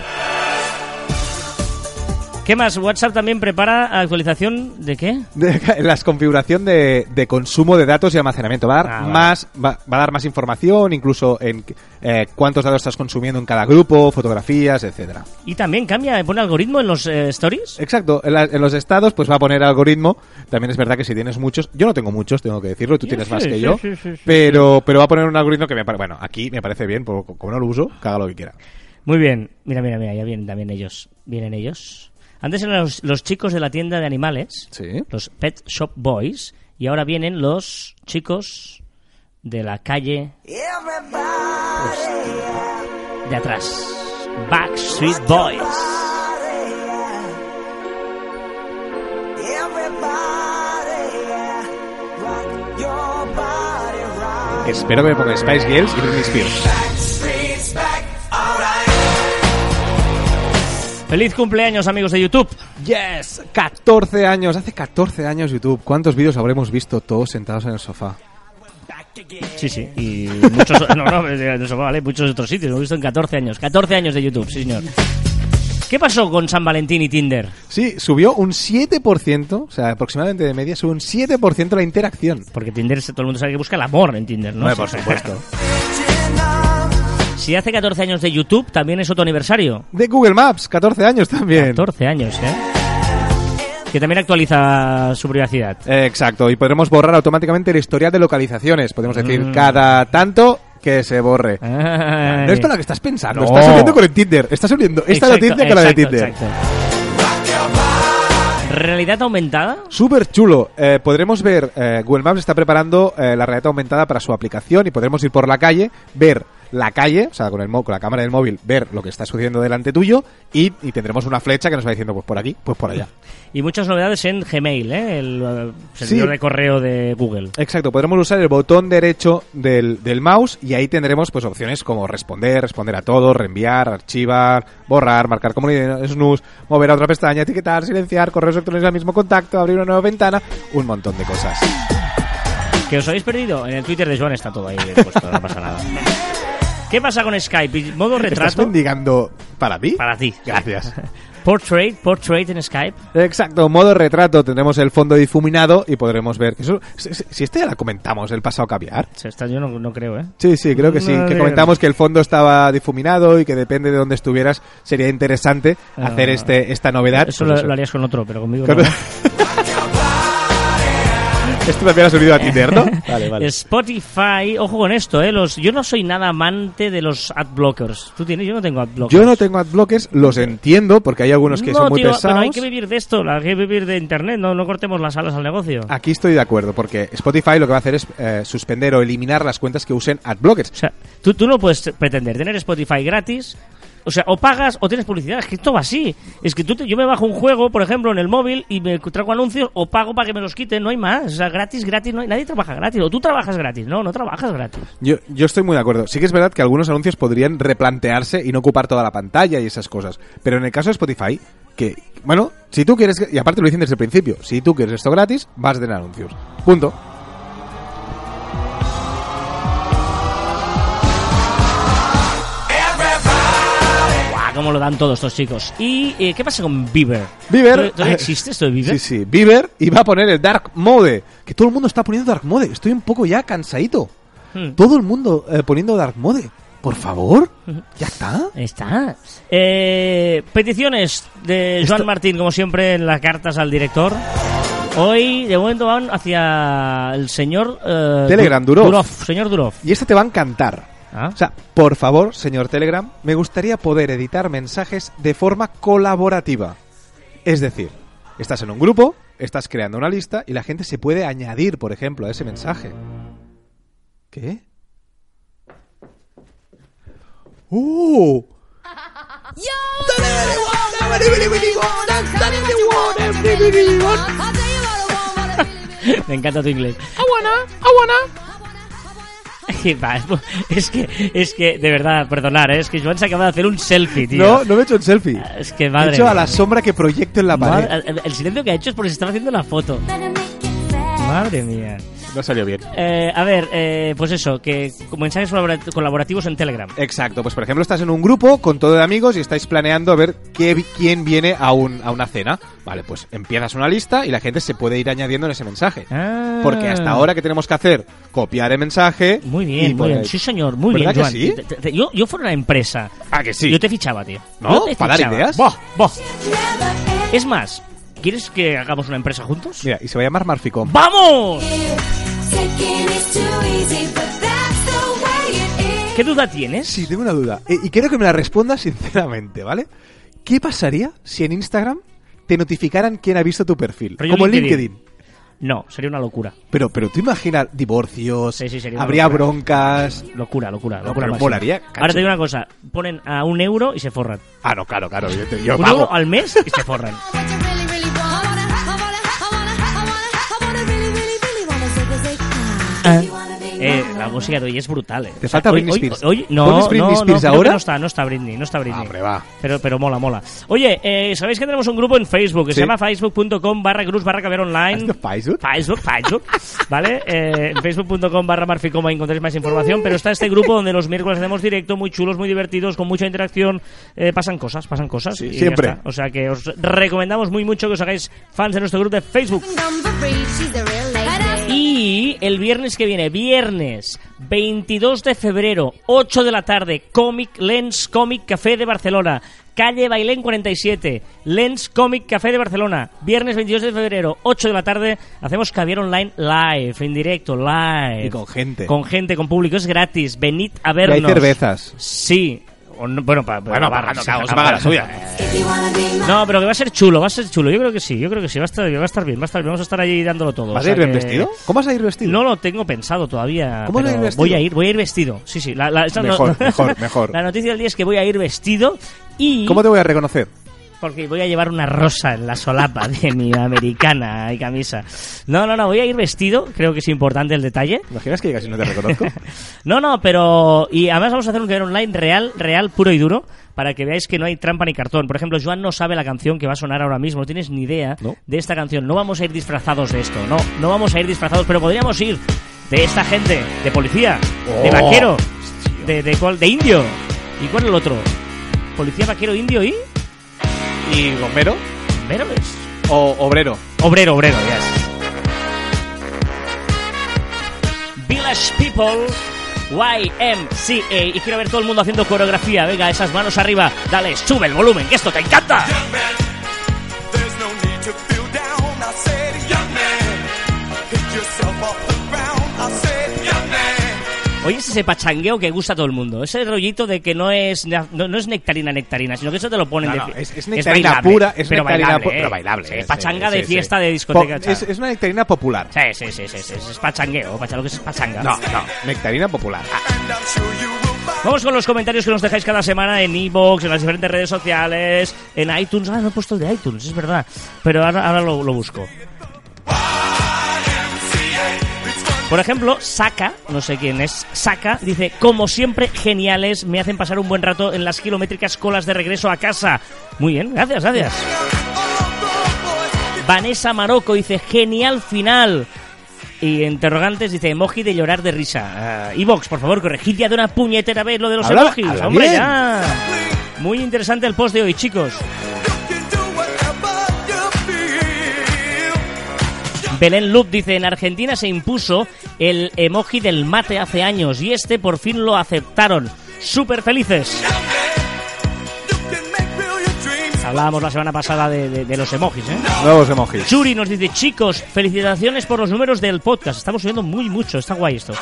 ¿Qué más? WhatsApp también prepara actualización de qué? de la configuración de, de consumo de datos y almacenamiento. Va a dar Ah, vale. más, va, va a dar más información, incluso en eh, cuántos datos estás consumiendo en cada grupo, fotografías, etcétera. Y también cambia, pone algoritmo en los eh, stories. Exacto, en, la- en los estados pues va a poner algoritmo. También es verdad que si tienes muchos, yo no tengo muchos, tengo que decirlo, tú Sí, tienes sí, más que sí, yo, pero pero va a poner un algoritmo que me parece, bueno, aquí me parece bien, porque como no lo uso, haga lo que quiera. Muy bien, mira, mira, mira, ya vienen también ellos. Vienen ellos. Antes eran los, los chicos de la tienda de animales. Sí. los Pet Shop Boys y ahora vienen los chicos de la calle de atrás. Backstreet Boys. Espero que me ponga Spice Girls y Britney Spears. Feliz cumpleaños, amigos de YouTube. Yes, 14 años, hace 14 años YouTube. ¿Cuántos vídeos habremos visto todos sentados en el sofá? Sí, sí, y muchos, no, no, en el sofá, vale, muchos otros sitios. Lo he visto en 14 años. 14 años de YouTube, sí, señor. ¿Qué pasó con San Valentín y Tinder? Sí, subió un 7%, o sea, aproximadamente de media, subió un 7% la interacción. Porque Tinder, todo el mundo sabe que busca el amor en Tinder, ¿no? Hombre, por supuesto. Si hace 14 años de YouTube, también es otro aniversario. De Google Maps, 14 años también. 14 años, ¿eh? Que también actualiza su privacidad. Eh, Exacto, y podremos borrar automáticamente el historial de localizaciones. Podemos decir Mm. cada tanto que se borre. Ay. No es para lo que estás pensando, No. estás uniendo con el Tinder. Estás uniendo esta Exacto, noticia con la de Tinder. exacto. ¿Realidad aumentada? Súper chulo. Eh, podremos ver, eh, Google Maps está preparando eh, la realidad aumentada para su aplicación y podremos ir por la calle, ver la calle, o sea, con, el con la cámara del móvil, ver lo que está sucediendo delante tuyo y, y tendremos una flecha que nos va diciendo, pues por aquí, pues por allá. Y muchas novedades en Gmail, ¿eh? El servidor Sí. de correo de Google. Exacto, podremos usar el botón derecho del, del mouse y ahí tendremos pues opciones como responder, responder a todo, reenviar, archivar, borrar, marcar comunidad, snooze, mover a otra pestaña, etiquetar, silenciar, correos electrónicos al mismo contacto, abrir una nueva ventana, un montón de cosas. ¿Que os habéis perdido? En el Twitter de Joan está todo ahí puesto, no pasa nada. ¿Qué pasa con Skype? ¿Modo ¿Estás retrato? mendigando para ti? Para ti. Gracias. Portrait, portrait en Skype. Exacto, modo retrato, tendremos el fondo difuminado y podremos ver eso... Si si este ya la comentamos el pasado caviar. Sea, esta yo no, no creo, ¿eh? Sí, sí, creo que sí. No, Que no, comentamos que el fondo estaba difuminado y que depende de dónde estuvieras sería interesante Ah, hacer este esta novedad. Eso Pues lo, eso. lo harías con otro, pero conmigo Con- no. Esto también ha subido a Tinder, ¿no? Vale, vale. Spotify, ojo con esto, ¿eh? Los, yo no soy nada amante de los ad blockers. ¿Tú tienes? Yo no tengo ad blockers. Yo no tengo adblockers, los entiendo porque hay algunos que No, son muy tío, pesados. pero hay que vivir de esto, hay que vivir de internet, no, no cortemos las alas al negocio. Aquí estoy de acuerdo porque Spotify lo que va a hacer es eh, suspender o eliminar las cuentas que usen adblockers. O sea, tú, tú no puedes pretender tener Spotify gratis. O sea, o pagas o tienes publicidad. Es que esto va así. Es que tú te- yo me bajo un juego, por ejemplo, en el móvil y me traigo anuncios o pago para que me los quiten. No hay más. O sea, gratis, gratis. No hay, nadie trabaja gratis. O tú trabajas gratis. No, no trabajas gratis. Yo, yo estoy muy de acuerdo. Sí que es verdad que algunos anuncios podrían replantearse y no ocupar toda la pantalla y esas cosas. Pero en el caso de Spotify, que, bueno, si tú quieres, y aparte lo dicen desde el principio, si tú quieres esto gratis, vas a tener anuncios. Punto. ¡Guau! ¿Cómo lo dan todos estos chicos? ¿Y eh, qué pasa con Bieber? Bieber. ¿Todavía- ¿Todavía existe esto de Bieber? Sí, sí. Bieber iba a poner el Dark Mode. Que todo el mundo está poniendo Dark Mode. Estoy un poco ya cansadito. Hmm. Todo el mundo eh, poniendo Dark Mode. Por favor. Ya está. Está. Eh, peticiones de Joan Esto- Martín, como siempre, en las cartas al director. Hoy, de momento, van hacia el señor... eh, Telegram, Du- Durov. Señor Durov. Y esta te va a encantar. Ah. O sea, por favor, señor Telegram, me gustaría poder editar mensajes de forma colaborativa. Es decir, estás en un grupo, estás creando una lista y la gente se puede añadir, por ejemplo, a ese mensaje. ¿Qué? ¡Uh! Me encanta tu inglés. Va, Es que, es que, de verdad, perdonar, ¿eh? es que Joan se acaba de hacer un selfie, tío. No, no me he hecho el selfie. Es que He madre. hecho a la sombra que proyecto en la pared. Madre- el silencio que ha hecho es porque se estaba haciendo la foto. Madre mía. No salió bien. Eh, a ver, eh, pues eso, que mensajes colabora- colaborativos en Telegram. Exacto, pues por ejemplo estás en un grupo con todo de amigos y estáis planeando a ver qué, quién viene a, un, a una cena. Vale, pues empiezas una lista y la gente se puede ir añadiendo en ese mensaje. Ah. Porque hasta ahora que tenemos que hacer, copiar el mensaje. Muy bien, muy bien. Sí, señor, muy bien, ¿Verdad Joan. que sí? Te- te- yo, yo fuera una empresa. Ah, que sí. Yo te fichaba, tío. ¿No? Yo te ¿Para dar ideas? Buah, buah. Es más, ¿quieres que hagamos una empresa juntos? Mira, y se va a llamar Marficom. ¡Vamos! ¿Qué duda tienes? Sí, tengo una duda. Eh, y quiero que me la respondas sinceramente, ¿vale? ¿Qué pasaría si en Instagram te notificaran quién ha visto tu perfil? Rollo Como en LinkedIn. LinkedIn. No, sería una locura. Pero, pero tú imaginas divorcios, Sí, sí, sería habría locura. broncas. Locura, locura, No, locura. pero molaría, cacho. Ahora te digo una cosa, ponen a un euro y se forran. Ah, no, claro, claro. Yo, te- yo un pago. euro al mes y se forran. Eh, la música de hoy es brutal, eh. Te falta hoy- Britney hoy- Spears. Hoy, no, ¿Pones Britney no, Spears no, ahora? no está, no está Britney, no está Britney. Ah, hombre, va. Pero, pero mola, mola. Oye, eh, ¿sabéis que tenemos un grupo en Facebook que Sí. se llama facebook.com barra cruz barra caber online? ¿Has visto Facebook? Facebook, Facebook, ¿vale? Eh, en facebook.com barra marficoma encontréis más información, pero está este grupo donde los miércoles hacemos directo, muy chulos, muy divertidos, con mucha interacción, eh, pasan cosas, pasan cosas. Sí, y ya siempre. está. O sea que os recomendamos muy mucho que os hagáis fans de nuestro grupo de Facebook. Y el viernes que viene, viernes 22 de febrero, 8 de la tarde, Comic Lens Comic Café de Barcelona. Calle Bailén 47, Lens Comic Café de Barcelona. Viernes 22 de febrero, 8 de la tarde, hacemos caviar online live, en directo, live. Y con gente. Con gente, con público, es gratis. Venid a Y vernos. hay cervezas. Sí. O no- bueno, para Bueno, paga la suya. No, pero que va a ser chulo, va a ser chulo. Yo creo que sí, yo creo que sí. Va a estar, va a estar bien, va a estar bien. Vamos a estar allí dándolo todo. ¿Vas O sea a ir bien que- vestido? ¿Cómo vas a ir vestido? No lo tengo pensado todavía. ¿Cómo no pero ir vestido? Voy a ir, voy a ir vestido. Sí, sí. La, la- esa no- Mejor, mejor, mejor. La noticia del día es que voy a ir vestido y ¿Cómo te voy a reconocer? Porque voy a llevar una rosa en la solapa de mi americana y camisa. No, no, no, voy a ir vestido. Creo que es importante el detalle. ¿Te imaginas que casi no te reconozco? No, no, pero y además vamos a hacer un video online real, real, puro y duro, para que veáis que no hay trampa ni cartón. Por ejemplo, Joan no sabe la canción que va a sonar ahora mismo, no tienes ni idea No. de esta canción. No vamos a ir disfrazados de esto, no, no vamos a ir disfrazados, pero podríamos ir de esta gente, de policía, de Oh, vaquero, de, de de indio. ¿Y cuál es el otro? Policía, vaquero, indio y ¿Y bombero? ¿Obrero es? ¿O obrero? Obrero, obrero, yes. Village People, YMCA. Y quiero ver todo el mundo haciendo coreografía. Venga, esas manos arriba. Dale, sube el volumen, que esto te encanta. Oye, es ese pachangueo que gusta a todo el mundo. Ese rollito de que no es, no, no es nectarina, nectarina, sino que eso te lo ponen No, de es- es nectarina bailable, pura, es pero nectarina bailable, pu- ¿eh? pero bailable, Sí, es, pachanga sí, de sí, fiesta de discoteca. Po- es, una nectarina popular. Sí, sí, sí, sí, sí, es pachangueo, pacha- lo que es pachanga. No, no, nectarina popular. Find. Vamos con los comentarios que nos dejáis cada semana en iVoox, en las diferentes redes sociales, en iTunes. Ah, no he puesto el de iTunes, es verdad. Pero ahora, ahora lo, lo busco. Por ejemplo, Saka, no sé quién es, Saka, dice, como siempre, geniales, me hacen pasar un buen rato en las kilométricas colas de regreso a casa. Muy bien, gracias, gracias. Vanessa Maroco dice, genial final. Y interrogantes dice, emoji de llorar de risa. Uh, Evox, por favor, corregid ya de una puñetera vez lo de los Habla- emojis. habla Hombre, bien. ya. Muy interesante el post de hoy, chicos. Belén Lup dice, en Argentina se impuso el emoji del mate hace años y este por fin lo aceptaron. Súper felices. Hablábamos la semana pasada de, de- de los emojis, ¿eh? Nuevos emojis. Churi nos dice, chicos, felicitaciones por los números del podcast. Estamos subiendo muy mucho, está guay esto.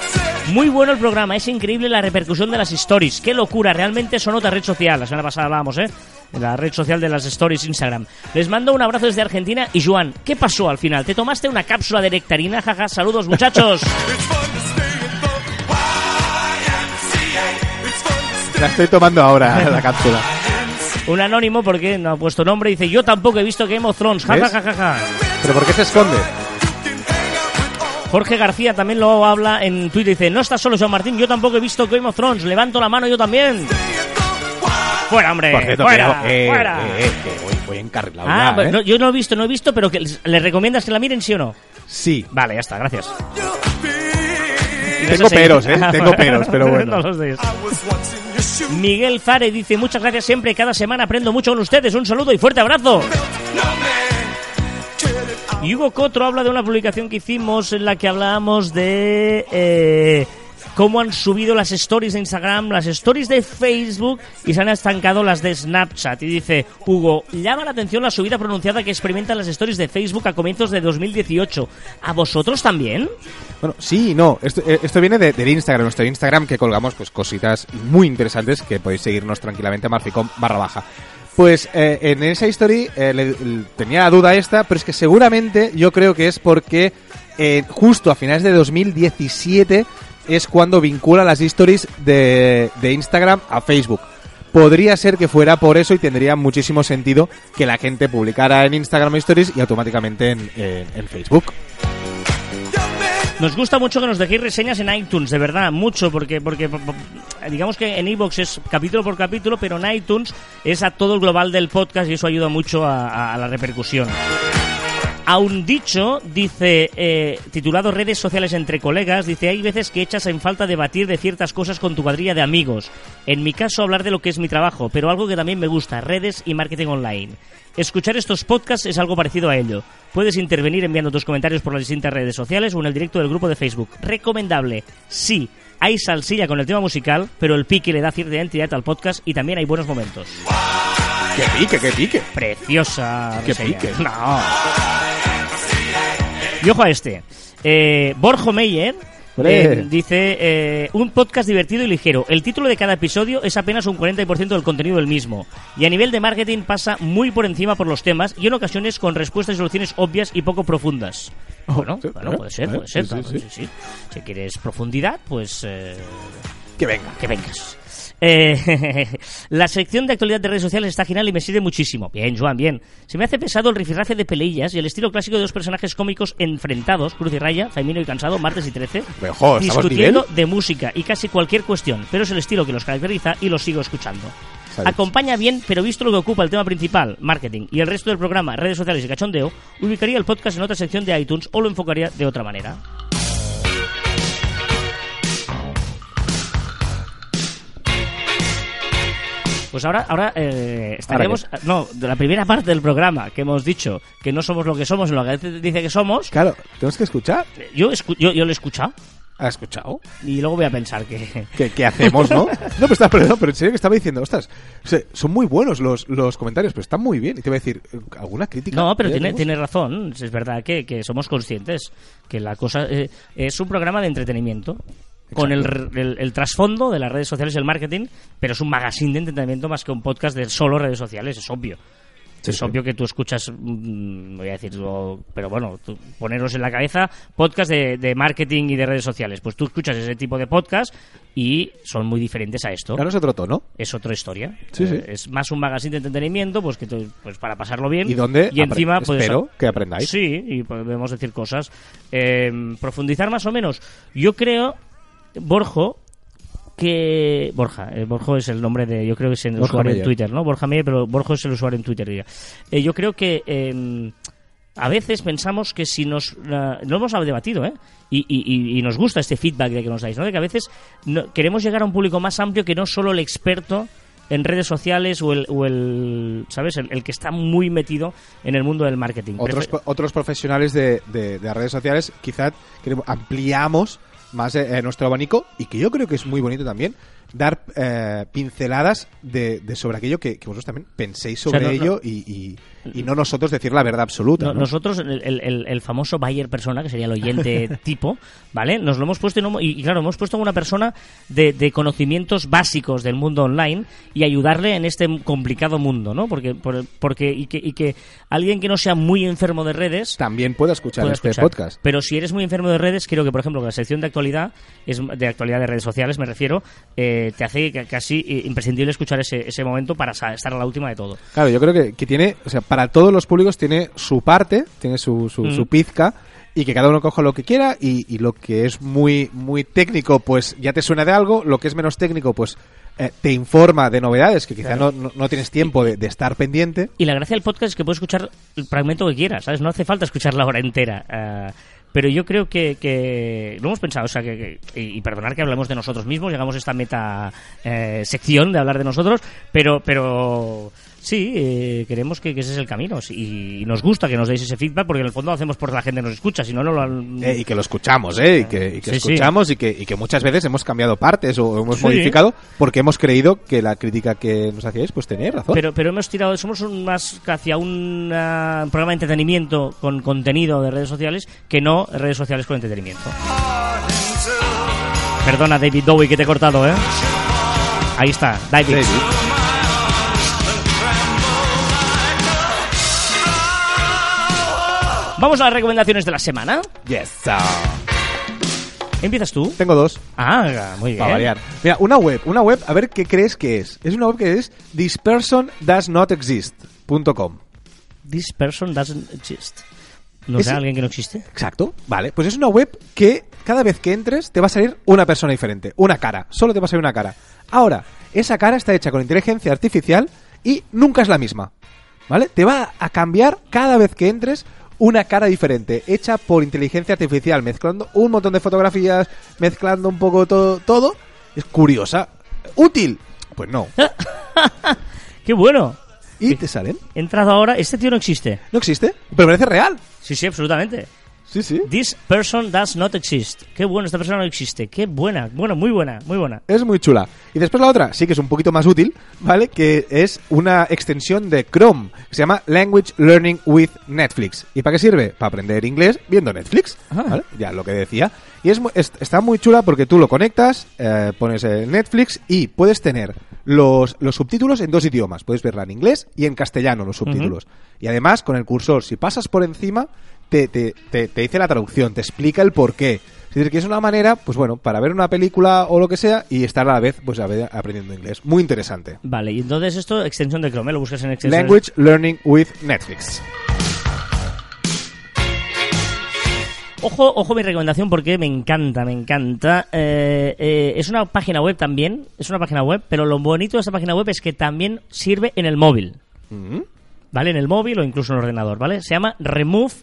Muy bueno el programa, es increíble la repercusión de las stories. Qué locura, realmente son otra red social. La semana pasada hablábamos, ¿eh? De la red social de las stories Instagram. Les mando un abrazo desde Argentina y Joan, ¿qué pasó al final? ¿Te tomaste una cápsula de nectarina? Jaja, saludos muchachos. La estoy tomando ahora, la cápsula. un anónimo, porque no ha puesto nombre, dice, yo tampoco he visto Game of Thrones. ¿Ves? Jaja, jaja, ¿Pero por qué se esconde? Jorge García también lo habla en Twitter. Dice, no estás solo, Joan Martín, yo tampoco he visto Game of Thrones. Levanto la mano yo también. Fuera, hombre. Por cierto, fuera, que, eh, fuera. eh, eh, que voy, voy encarrilado Ah, ya, pero no, yo no he visto, no he visto, pero que les recomiendas que la miren, sí o no. Sí. Vale, ya está, gracias. Tengo peros, ¿eh? Tengo peros, pero bueno. No. Miguel Zare dice, muchas gracias siempre, cada semana aprendo mucho con ustedes. Un saludo y fuerte abrazo. Y Hugo Cotro habla de una publicación que hicimos en la que hablábamos de eh, cómo han subido las stories de Instagram, las stories de Facebook y se han estancado las de Snapchat. Y dice, Hugo, llama la atención la subida pronunciada que experimentan las stories de Facebook a comienzos de 2018. ¿A vosotros también? Bueno, sí no. Esto, eh, esto viene de, del Instagram, nuestro Instagram, que colgamos pues cositas muy interesantes que podéis seguirnos tranquilamente, marficom barra baja. Pues eh, en esa historia eh, tenía la duda esta, pero es que seguramente yo creo que es porque justo a finales de 2017 es cuando vincula las stories de, de Instagram a Facebook. Podría ser que fuera por eso y tendría muchísimo sentido que la gente publicara en Instagram stories y automáticamente en, en- Facebook. Nos gusta mucho que nos dejéis reseñas en iTunes, de verdad, mucho, porque, porque po- po- digamos que en iVoox es capítulo por capítulo, pero en iTunes es a todo el global del podcast y eso ayuda mucho a la repercusión. A un dicho, dice, eh, titulado Redes sociales entre colegas, dice, hay veces que echas en falta debatir de ciertas cosas con tu cuadrilla de amigos. En mi caso, hablar de lo que es mi trabajo, pero algo que también me gusta, redes y marketing online. Escuchar estos podcasts es algo parecido a ello. Puedes intervenir enviando tus comentarios por las distintas redes sociales o en el directo del grupo de Facebook. Recomendable, sí. Hay salsilla con el tema musical, pero el pique le da cierta identidad al podcast y también hay buenos momentos. ¡Que pique, que pique! Preciosa. Reseña. pique. No. Y ojo a este. Eh, Borjo Meyer eh, dice eh, un podcast divertido y ligero. El título de cada episodio es apenas un 40% del contenido del mismo. Y a nivel de marketing pasa muy por encima por los temas y en ocasiones con respuestas y soluciones obvias y poco profundas. Bueno, sí, bueno, puede ser, ¿eh? puede ser. Sí, claro, sí. Si quieres profundidad, pues eh, Que venga. que vengas. Eh, la sección de actualidad de redes sociales está genial y me sirve muchísimo. Bien, Joan, bien. Se me hace pesado el rifirrafe de peleillas y el estilo clásico de dos personajes cómicos enfrentados, Cruz y Raya, Faimino y Cansado, martes y 13, Pero, jo, ¿estamos discutiendo de música y casi cualquier cuestión, pero es el estilo que los caracteriza y los sigo escuchando. Sabes. Acompaña bien, pero visto lo que ocupa el tema principal, marketing, y el resto del programa, redes sociales y cachondeo, ubicaría el podcast en otra sección de iTunes o lo enfocaría de otra manera. Pues ahora, ahora eh, estaremos. No, de la primera parte del programa que hemos dicho que no somos lo que somos, lo que dice que somos. Claro, tenemos que escuchar. Yo, escu- yo, yo lo he escuchado ¿Has escuchado? y luego voy a pensar que. ¿Qué, qué hacemos, no? No, pero, está, perdón, pero en serio que estaba diciendo, ostras, o sea, son muy buenos los, los comentarios, pero están muy bien. Y te voy a decir, ¿alguna crítica? No, pero ¿Ya tiene, tiene razón. Es verdad que, que somos conscientes que la cosa eh, es un programa de entretenimiento. Con el, el- el trasfondo de las redes sociales y el marketing, pero es un magazine de entretenimiento más que un podcast de solo redes sociales, es obvio. Sí, es sí. obvio que tú escuchas, mm, voy a decir, o- pero bueno, tú, poneros en la cabeza podcast de, de marketing y de redes sociales. Pues tú escuchas ese tipo de podcast y son muy diferentes a esto Claro, es otro tono. es otra historia. Sí, Eh, sí. Es más un magazine de entretenimiento, pues que tú- pues para pasarlo bien. Y donde y encima puedes espero que aprendáis. Sí, y podemos decir cosas. Eh, profundizar más o menos. Yo creo, Borjo, que Borja, eh, Borjo es el nombre de, yo creo que es el Borja usuario en. Twitter, ¿no? Borja Meyer, pero Borjo es el usuario en Twitter, diría. Eh, yo creo que eh, a veces pensamos que si nos la- lo hemos debatido, ¿eh? Y, y- y- nos gusta este feedback de que nos dais, ¿no? De que a veces no- queremos llegar a un público más amplio que no solo el experto en redes sociales o el, o el ¿sabes? El, el que está muy metido en el mundo del marketing. Otros, otros profesionales de, de- de redes sociales, quizás queremos- ampliamos más eh, nuestro abanico y que yo creo que es muy bonito también dar eh, pinceladas de, de sobre aquello que, que vosotros también penséis sobre O sea, no- ello Y, y- y no nosotros decir la verdad absoluta. No- ¿no? Nosotros, el, el- el- famoso buyer persona, que sería el oyente tipo, ¿vale? Nos lo hemos puesto, y, y, claro, hemos puesto a una persona de, de conocimientos básicos del mundo online y ayudarle en este complicado mundo, ¿no? Porque, por- porque y, que, y que alguien que no sea muy enfermo de redes También pueda escuchar este escuchar. podcast. Pero si eres muy enfermo de redes, creo que, por ejemplo, la sección de actualidad, es de actualidad de redes sociales, me refiero, eh, te hace ca- casi eh, imprescindible escuchar ese, ese momento para estar a la última de todo. Claro, yo creo que, que tiene, o sea, para todos los públicos tiene su parte, tiene su, su, Mm. su pizca y que cada uno coja lo que quiera y, y lo que es muy, muy técnico, pues ya te suena de algo, lo que es menos técnico, pues eh, te informa de novedades que quizá Claro. no, no, no tienes tiempo de, de estar pendiente. Y la gracia del podcast es que puedes escuchar el fragmento que quieras, ¿sabes? No hace falta escuchar la hora entera. ah, pero yo creo que, que lo hemos pensado, o sea, que, que- y perdonar que hablemos de nosotros mismos, llegamos a esta meta eh, sección de hablar de nosotros, pero, pero sí, eh, queremos que, que ese es el camino sí, y nos gusta que nos deis ese feedback porque en el fondo lo hacemos por la gente que nos escucha, si no, no lo... han- Eh, y que lo escuchamos, ¿eh? Y que, y que Sí, sí. escuchamos Y, que, y que muchas veces hemos cambiado partes o hemos Sí. modificado porque hemos creído que la crítica que nos hacíais, pues tenía razón. Pero, pero hemos tirado, somos un- más hacia un ah, programa de entretenimiento con contenido de redes sociales que no redes sociales con entretenimiento. Perdona, David Bowie, que te he cortado, ¿eh? Ahí está, David. David. Vamos a las recomendaciones de la semana. Yes. sir. ¿Empiezas tú? Tengo dos. Ah, muy bien. Para variar. Mira, una web, una web, a ver qué crees que es. Es una web que es thispersondoesnotexist.com. This person doesn't exist. ¿No Es- alguien que no existe? Exacto, vale. Pues es una web que cada vez que entres te va a salir una persona diferente, una cara, solo te va a salir una cara. Ahora, esa cara está hecha con inteligencia artificial y nunca es la misma, ¿vale? Te va a cambiar cada vez que entres una cara diferente, hecha por inteligencia artificial, mezclando un montón de fotografías, mezclando un poco todo, todo. Es curiosa. ¿Útil? Pues no. ¡Qué bueno! ¿Y te salen? He entrado ahora. Este tío no existe. ¿No existe? Pero parece real. Sí, sí, absolutamente. Sí, sí. This person does not exist. Qué bueno, esta persona no existe. Qué buena. Bueno, muy buena, muy buena. Es muy chula. Y después la otra, sí que es un poquito más útil, ¿vale? Que es una extensión de Chrome, que se llama Language Learning with Netflix. ¿Y para qué sirve? Para aprender inglés viendo Netflix, Ah. ¿vale? Ya lo que decía. Y es, está muy chula porque tú lo conectas, eh, pones el Netflix y puedes tener los, los subtítulos en dos idiomas. Puedes verla en inglés y en castellano los subtítulos. Y además, con el cursor, si pasas por encima, te, te, te, te dice la traducción, te explica el porqué. Es decir, que es una manera, pues bueno, para ver una película o lo que sea y estar a la vez pues a ver- aprendiendo inglés. Muy interesante. Vale, y entonces esto, extensión de Chrome, ¿eh? lo buscas en extensión. Language Learning with Netflix. Ojo, ojo mi recomendación porque me encanta, me encanta. Eh, eh, es una página web también, es una página web, pero lo bonito de esta página web es que también sirve en el móvil. Mm. ¿Vale? En el móvil o incluso en el ordenador, ¿vale? Se llama remove.bg,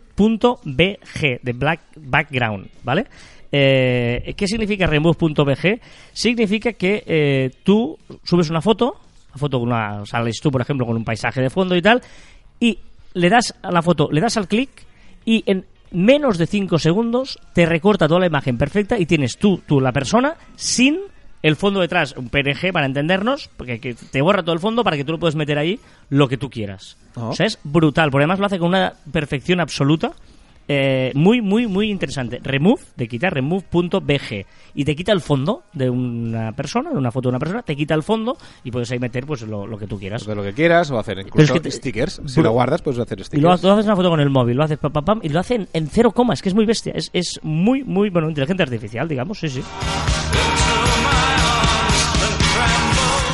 de black background, ¿vale? Eh, ¿Qué significa remove.bg? Significa que tú subes una foto, una foto con una, sales tú, por ejemplo, con un paisaje de fondo y tal, y le das a la foto, le das al clic y en menos de 5 segundos te recorta toda la imagen perfecta y tienes tú, tú, la persona, sin el fondo detrás, un PNG para entendernos, porque que te borra todo el fondo para que tú lo puedes meter ahí lo que tú quieras. Oh. O sea, es brutal, porque además lo hace con una perfección absoluta. Eh, muy, muy, muy interesante. Remove, de quitar, remove.bg. Y te quita el fondo de una persona, de una foto de una persona, te quita el fondo y puedes ahí meter pues lo, lo que tú quieras. Lo que quieras o hacer incluso es que te- stickers. Si lo guardas, puedes hacer Y stickers. luego tú haces una foto con el móvil, lo haces pam, pam, pam, y lo hace en, cero coma, es que es muy bestia, es, es muy, muy, bueno, inteligencia artificial, digamos, sí, sí.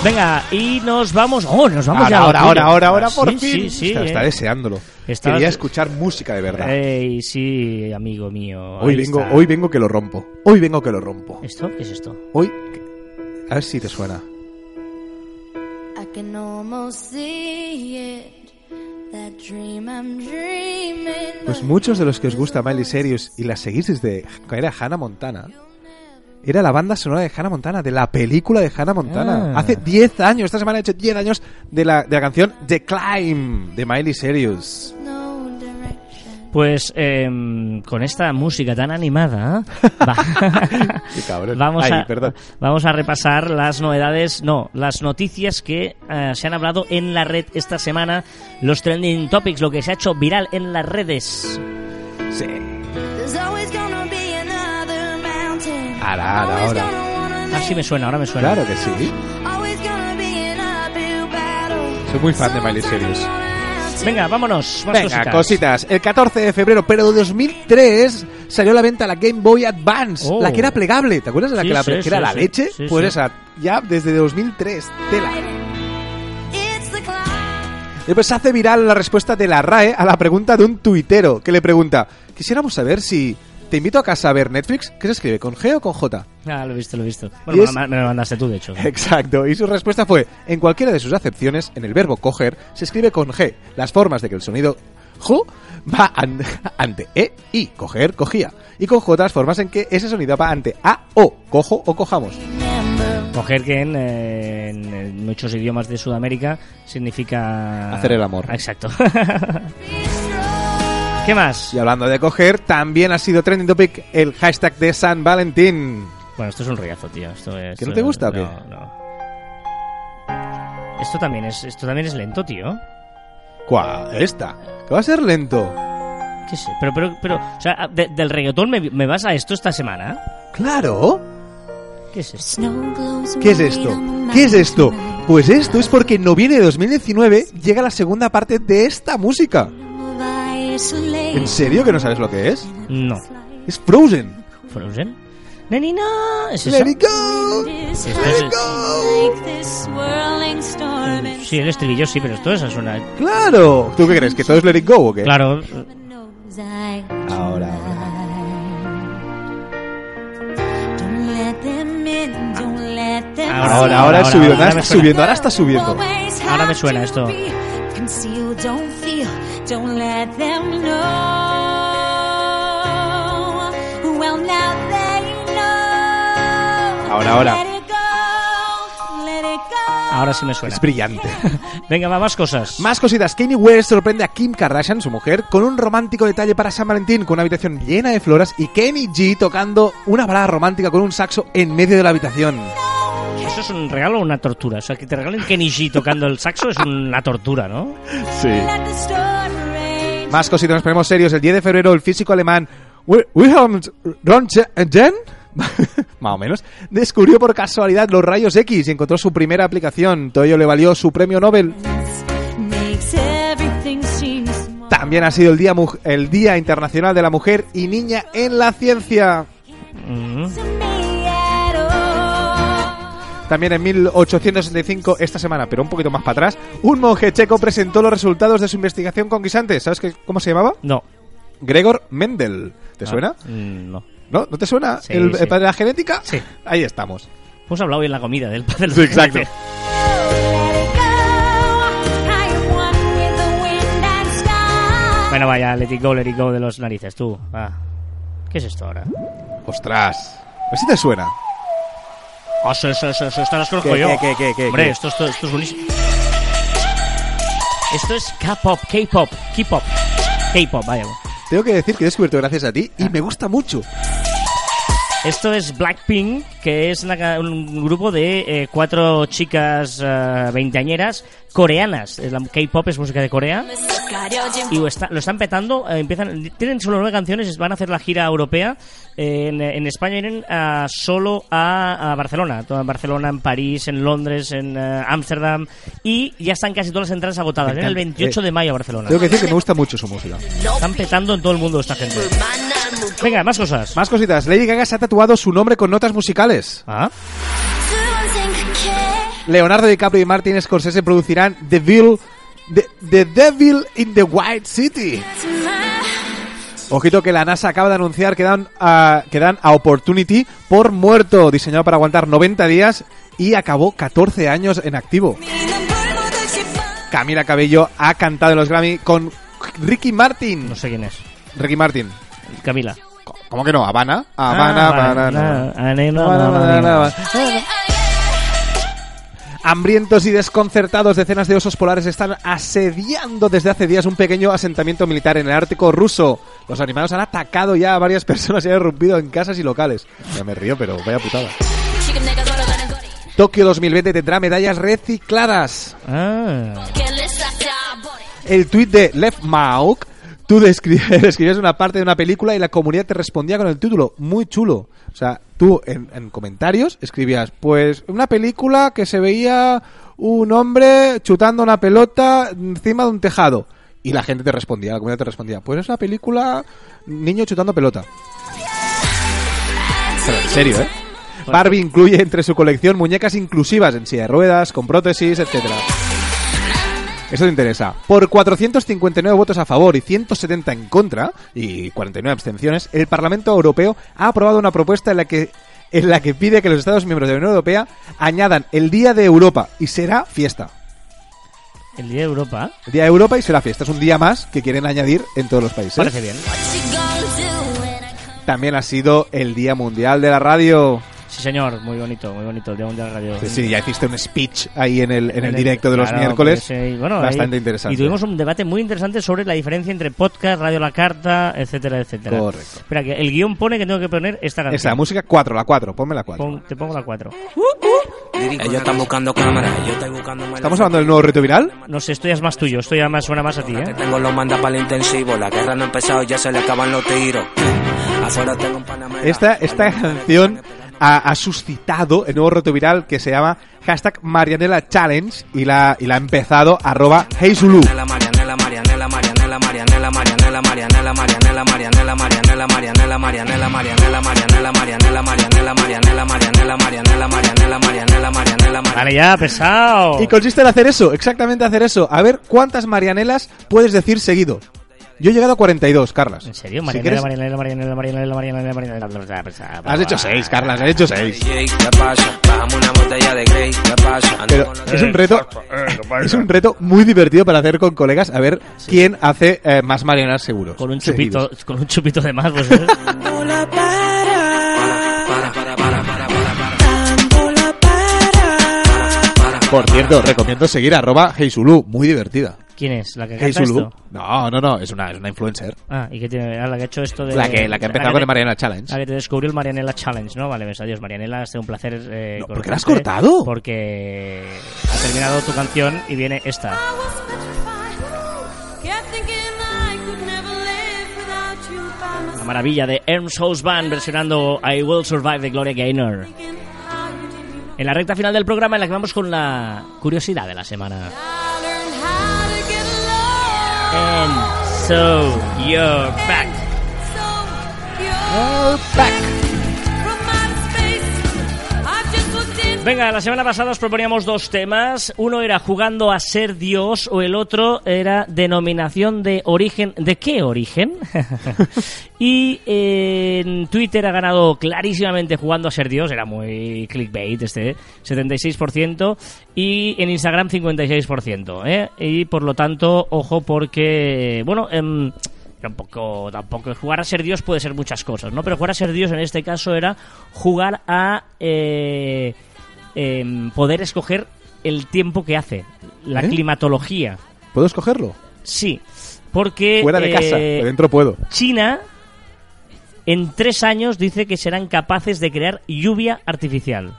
Venga, y nos vamos, oh, nos vamos ahora, ya. ahora, ahora, ahora, ahora, Sí, por sí, fin. Sí, Está, eh. está deseándolo. Quería escuchar música de verdad. Ey, sí, amigo mío. hoy vengo, está. hoy vengo que lo rompo. Hoy vengo que lo rompo. ¿Esto? ¿Qué es esto? Hoy, a ver si te suena. I can almost see it. That dream I'm dreaming. Pues muchos de los que os gusta Miley Cyrus y la seguís desde que era Hannah Montana, era la banda sonora de Hannah Montana, de la película de Hannah Montana. Ah. Hace 10 años, esta semana he hecho 10 años de la, de la canción The Climb de Miley Cyrus. Pues em, con esta música tan animada, va- Qué cabrón. vamos, Ay, a, perdón. vamos a repasar las novedades, no, las noticias que eh, se han hablado en la red esta semana, los trending topics, lo que se ha hecho viral en las redes. Sí. Mountain. Ahora, ahora, Ah, sí me suena, ahora me suena. Claro que sí. Soy muy fan de Miley Cyrus. Venga, vámonos, más Venga, cositas. cositas. El 14 de febrero, pero de 2003, salió a la venta la Game Boy Advance. Oh. La que era plegable. ¿Te acuerdas de la Sí, que, la- sí, que sí, era la leche? Sí, pues sí. esa, ya desde 2003. Tela. It's the climb. Después se hace viral la respuesta de la RAE a la pregunta de un tuitero que le pregunta: Quisiéramos saber si te invito a casa a ver Netflix. ¿Qué se escribe? ¿Con G o con J? Ah, lo he visto, lo he visto. Y Bueno, es- me, lo mandaste tú, de hecho. Exacto, y su respuesta fue, en cualquiera de sus acepciones, en el verbo coger, se escribe con G, las formas de que el sonido jo va an- ante E, I, coger, cogía, y con J las formas en que ese sonido va ante A, O, cojo o cojamos. Coger que en, eh, muchos idiomas de Sudamérica significa... Hacer el amor. Exacto. ¿Qué más? Y hablando de coger, también ha sido trending topic el hashtag de San Valentín. Bueno, esto es un rollazo, tío. Esto es, ¿Que no te gusta o qué? No, no. Esto también es, esto también es lento, tío. ¿Cuál? Esta. Que va a ser lento. ¿Qué sé? Pero, pero, pero, o sea, de- del reggaetón me, me vas a esto esta semana. Claro. ¿Qué es esto? ¿Qué es esto? ¿Qué es esto? Pues esto es porque en noviembre de 2019 llega la segunda parte de esta música. ¿En serio que no sabes lo que es? No. Es Frozen. ¿Frozen? Neni, no. ¿Es Let it go. Esto Let it go. Sí, el estribillo sí, pero esto es suena. Claro. ¿Tú qué crees? ¿Que todo es Let it go o qué? Claro. Ahora, ahora. Ahora, Ahora, ahora, es ahora, subiendo, ahora ahora está subiendo, ahora está subiendo. Ahora me suena esto. Ahora, ahora. Ahora sí me suena. Es brillante. Venga, va, más cosas. Más cositas. Kanye West sorprende a Kim Kardashian, su mujer, con un romántico detalle para San Valentín, con una habitación llena de flores y Kenny G tocando una balada romántica con un saxo en medio de la habitación. ¿Eso es un regalo o una tortura? O sea, que te regalen Kenny G tocando el saxo es una tortura, ¿no? Sí. Más cositas, nos ponemos serios. El 10 de febrero, el físico alemán Wi- Wilhelm Röntgen, más o menos, descubrió por casualidad los rayos X y encontró su primera aplicación. Todo ello le valió su premio Nobel. También ha sido el día, el día Internacional de la Mujer y Niña en la Ciencia. Mm. También en 1865, esta semana, pero un poquito más para atrás, un monje checo presentó los resultados de su investigación con guisantes. ¿Sabes qué, cómo se llamaba? No. Gregor Mendel. ¿Te suena? Ah, mm, no. ¿No? ¿No te suena? Sí, ¿El, sí. el padre de la genética? Sí. Ahí estamos. Hemos hablado hoy en la comida del padre. Sí, exacto. Bueno, vaya, let it go, let it go de los narices, tú. Va. ¿Qué es esto ahora? Ostras. A ver si te suena. Ah, sí, sí, esta las conozco ¿Qué, yo. qué, qué, Hombre? Esto, esto, esto es buenísimo. Esto es K-pop, K-pop, K-pop. K-pop, vaya. Tengo que decir que he descubierto gracias a ti y me gusta mucho. Esto es Blackpink, que es una un grupo de eh, cuatro chicas eh, veinteañeras coreanas. Eh, La K-pop es música de Corea. Y lo, está- lo están petando. eh, empiezan, tienen solo nueve canciones. Van a hacer la gira europea. Eh, en, en España vienen a- solo a, a Barcelona. Todo en Barcelona, en París, en Londres, en Ámsterdam. y ya están casi todas las entradas agotadas. Vienen el 28 de mayo a Barcelona. Tengo que decir que me gusta mucho su música. Están petando en todo el mundo esta gente. Venga, más cosas. Más cositas. Lady Gaga se ha tatuado su nombre con notas musicales. Ah, Leonardo DiCaprio y Martin Scorsese producirán The Devil, The, The Devil in the White City. Ojito que la NASA acaba de anunciar que dan, a, que dan a Opportunity por muerto, diseñado para aguantar 90 días y acabó 14 años en activo. Camila Cabello ha cantado en los Grammy con Ricky Martin. no sé quién es. Ricky Martin. Camila. ¿Cómo que no? Habana. Habana, Ah, Habana, Habana. Habana. Hambrientos y desconcertados, decenas de osos polares están asediando desde hace días un pequeño asentamiento militar en el Ártico ruso. Los animales han atacado ya a varias personas y han irrumpido en casas y locales. Ya me río, pero vaya putada. Tokio 2020 tendrá medallas recicladas. Ah, El tuit de Lev Mauk, tú descri- escribías una parte de una película y la comunidad te respondía con el título. Muy chulo. O sea, tú en, en comentarios escribías, pues una película que se veía un hombre chutando una pelota encima de un tejado. Y la gente te respondía, la comunidad te respondía, pues es una película niño chutando pelota. Pero en serio, ¿eh? Barbie incluye entre su colección muñecas inclusivas en silla de ruedas, con prótesis, etcétera. Eso te interesa. Por 459 votos a favor y 170 en contra, y 49 abstenciones, el Parlamento Europeo ha aprobado una propuesta en la que en la que pide que los Estados miembros de la Unión Europea añadan el Día de Europa y será fiesta. el Día de Europa. El Día de Europa y será fiesta. Es un día más que quieren añadir en todos los países. Parece bien. También ha sido el Día Mundial de la Radio. Sí, señor. Muy bonito, muy bonito. De la Radio. Sí, sí, ya hiciste un speech ahí en el, en el directo de los Claro, miércoles. pues, eh, bueno, Bastante ahí- interesante. Y tuvimos un debate muy interesante sobre la diferencia entre podcast, radio la carta, etcétera, etcétera. Correcto. Espera, que el guion pone que tengo que poner esta canción. Esa, música 4, la 4, ponme la 4. Pon- te pongo la 4. Ellos están buscando cámaras, yo estoy buscando ¿Estamos hablando del nuevo reto viral? No sé, esto ya es más tuyo. Esto ya más suena más a ti, Que ¿eh? tengo los manda para el intensivo, la guerra no ha empezado, ya se le acaban los tiros. Esta, esta canción ha, suscitado el nuevo reto viral que se llama hashtag Marianela Challenge y la, y la ha empezado arroba HeyZulu. Vale, ya, pesado. Y consiste en hacer eso, exactamente hacer eso. A ver cuántas Marianelas puedes decir seguido. Yo he llegado a 42, Carlas. ¿En serio? Marianela, Marianela, Marianela, Marianela, Marianela, Marianela. Has hecho 6, Carlas, has hecho 6. ¿Qué pasa? Bajamos una botella de Grey, ¿qué pasa? Ando Pero es un reto es un reto muy divertido para hacer con colegas a ver quién hace eh, más Marianelas seguros. Con un chupito, seguidos. con un chupito de más, pues. ¿eh? Por cierto, recomiendo seguir arroba HeyZulu, muy divertida. ¿Quién es? ¿La que canta HeyZulu. esto? No, no, no, es una, es una influencer. Ah, ¿y qué tiene? Ah, la que ha hecho esto de... La que, la que ha empezado que con te- el Marianela Challenge. La que te descubrió el Marianela Challenge, ¿no? Vale, pues adiós, Marianela, ha sido un placer. Eh, No, ¿por qué la has conocerte, cortado? Porque ha terminado tu canción y viene esta. I was petrified. Kept thinking I could never live without you by my La maravilla de Ernst House Band versionando I Will Survive de Gloria Gaynor. side. How you did you En la recta final del programa en la que vamos con la curiosidad de la semana. And so you're back. So you're back Venga, la semana pasada os proponíamos dos temas. Uno era jugando a ser Dios o el otro era denominación de origen. ¿De qué origen? y eh, en Twitter ha ganado clarísimamente jugando a ser Dios. Era muy clickbait este, ¿eh? 76%. Y en Instagram 56%. ¿eh? Y por lo tanto, ojo porque... Bueno, em, tampoco, tampoco jugar a ser Dios puede ser muchas cosas, ¿no? Pero jugar a ser Dios en este caso era jugar a eh, em, poder escoger el tiempo que hace, la ¿Eh? climatología. ¿Puedo escogerlo? Sí, porque Fuera de casa, eh, dentro puedo. China en tres años dice que serán capaces de crear lluvia artificial.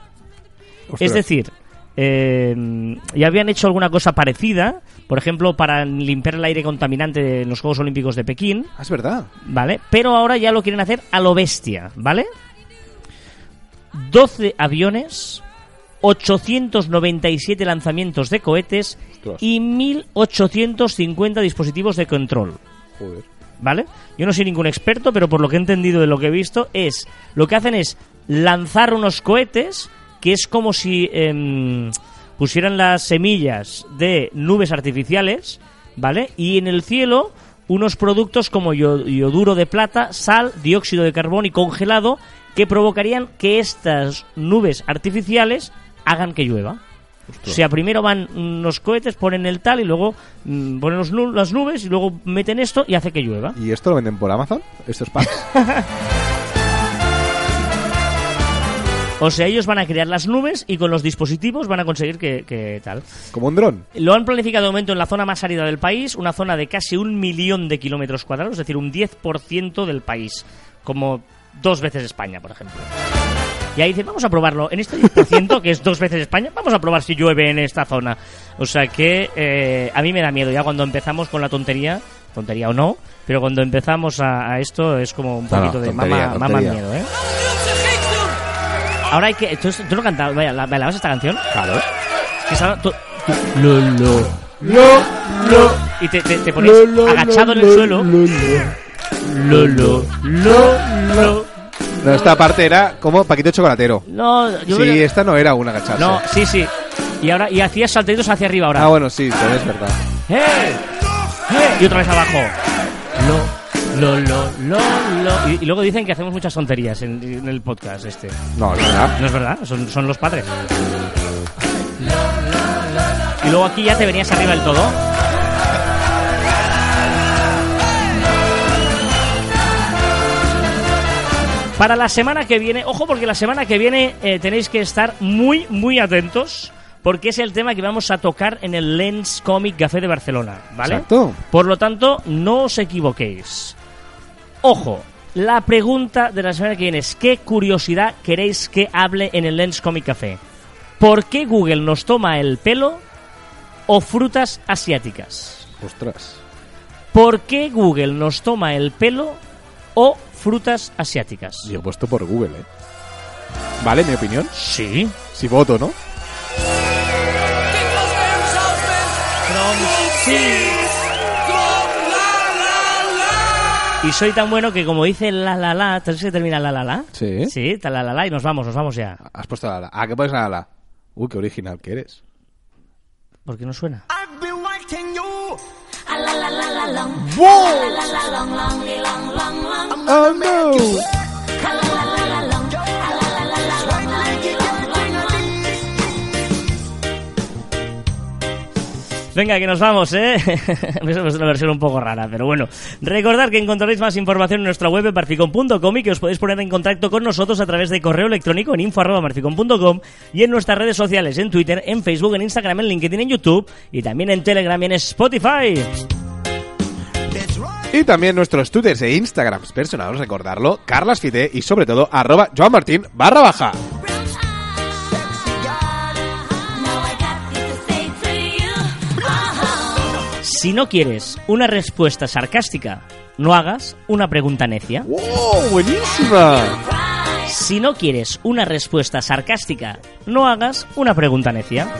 Ostras. Es decir, eh, ya habían hecho alguna cosa parecida, por ejemplo, para limpiar el aire contaminante en los Juegos Olímpicos de Pekín, Ah, es verdad. ¿vale? Pero ahora ya lo quieren hacer a lo bestia, ¿vale? 12 aviones, 897 lanzamientos de cohetes Ostras. y 1850 dispositivos de control. Joder. ¿Vale? Yo no soy ningún experto, pero por lo que he entendido de lo que he visto, es lo que hacen es lanzar unos cohetes que es como si em, pusieran las semillas de nubes artificiales, ¿vale? Y en el cielo unos productos como yoduro de plata, sal, dióxido de carbono y congelado que provocarían que estas nubes artificiales hagan que llueva. O sea, primero van unos cohetes, ponen el tal y luego mm, ponen los nu- las nubes y luego meten esto y hace que llueva. ¿Y esto lo venden por Amazon? ¿Estos packs? O sea, ellos van a crear las nubes y con los dispositivos van a conseguir que, que tal. ¿Como un dron? Lo han planificado de momento en la zona más árida del país, una zona de casi un millón de kilómetros cuadrados, es decir, un 10% del país, como dos veces España, por ejemplo. Y ahí dicen, vamos a probarlo. En este 10%, que es dos veces España, vamos a probar si llueve en esta zona. O sea que eh, a mí me da miedo ya cuando empezamos con la tontería, tontería o no, pero cuando empezamos a, a esto es como un No, no, poquito de tontería. miedo, ¿eh? Ahora hay que... ¿Tú, tú no cantabas? Vaya, ¿la, ¿bailabas esta canción? Claro. Que estaba tú- tú- lo, lo, lo, lo. Y te, te, te pones agachado en el suelo. Lo, lo, lo, lo. No, esta parte era como Paquito Chocolatero. No, yo sí, creo- esta no era un agacharse. No, sí, sí. Y ahora y hacías saltitos hacia arriba ahora. Ah, bueno, sí, también es verdad. ¡Eh! ¡Eh! Y otra vez abajo. Lo, lo, lo, lo, lo. Y, y luego dicen que hacemos muchas tonterías en, en el podcast este. No, es verdad. No es verdad, son, son los padres. Y luego aquí ya te venías arriba del todo. Para la semana que viene, ojo porque la semana que viene eh, tenéis que estar muy, muy atentos porque es el tema que vamos a tocar en el Lens Comic Café de Barcelona, ¿vale? Exacto. Por lo tanto, no os equivoquéis. Ojo, la pregunta de la semana que viene es ¿qué curiosidad queréis que hable en el Lens Comic Café? ¿Por qué Google nos toma el pelo o frutas asiáticas? Ostras. ¿Por qué Google nos toma el pelo o frutas asiáticas? Yo he puesto por Google, ¿eh? ¿Vale mi opinión? Sí. Si voto, ¿no? Y soy tan bueno que como dice la la la, ¿sabes que termina la la la? Sí. Sí, ta la la la y nos vamos, nos vamos ya. Has puesto la la. Ah, ¿qué pones la la? Uy, qué original que eres. ¿Por qué no suena? I've been watching you. Oh, no. Venga, que nos vamos, ¿eh? Es una versión un poco rara, pero bueno. Recordad que encontraréis más información en nuestra web marficon.com y que os podéis poner en contacto con nosotros a través de correo electrónico en info.marficon.com y en nuestras redes sociales, en Twitter, en Facebook, en Instagram, en LinkedIn, en YouTube y también en Telegram y en Spotify. Y también nuestros twitters e instagrams personales, recordarlo, Carlas Fite y sobre todo arroba Joan Martín barra baja. Si no quieres una respuesta sarcástica, no hagas una pregunta necia. ¡Wow! ¡Buenísima! Si no quieres una respuesta sarcástica, no hagas una pregunta necia.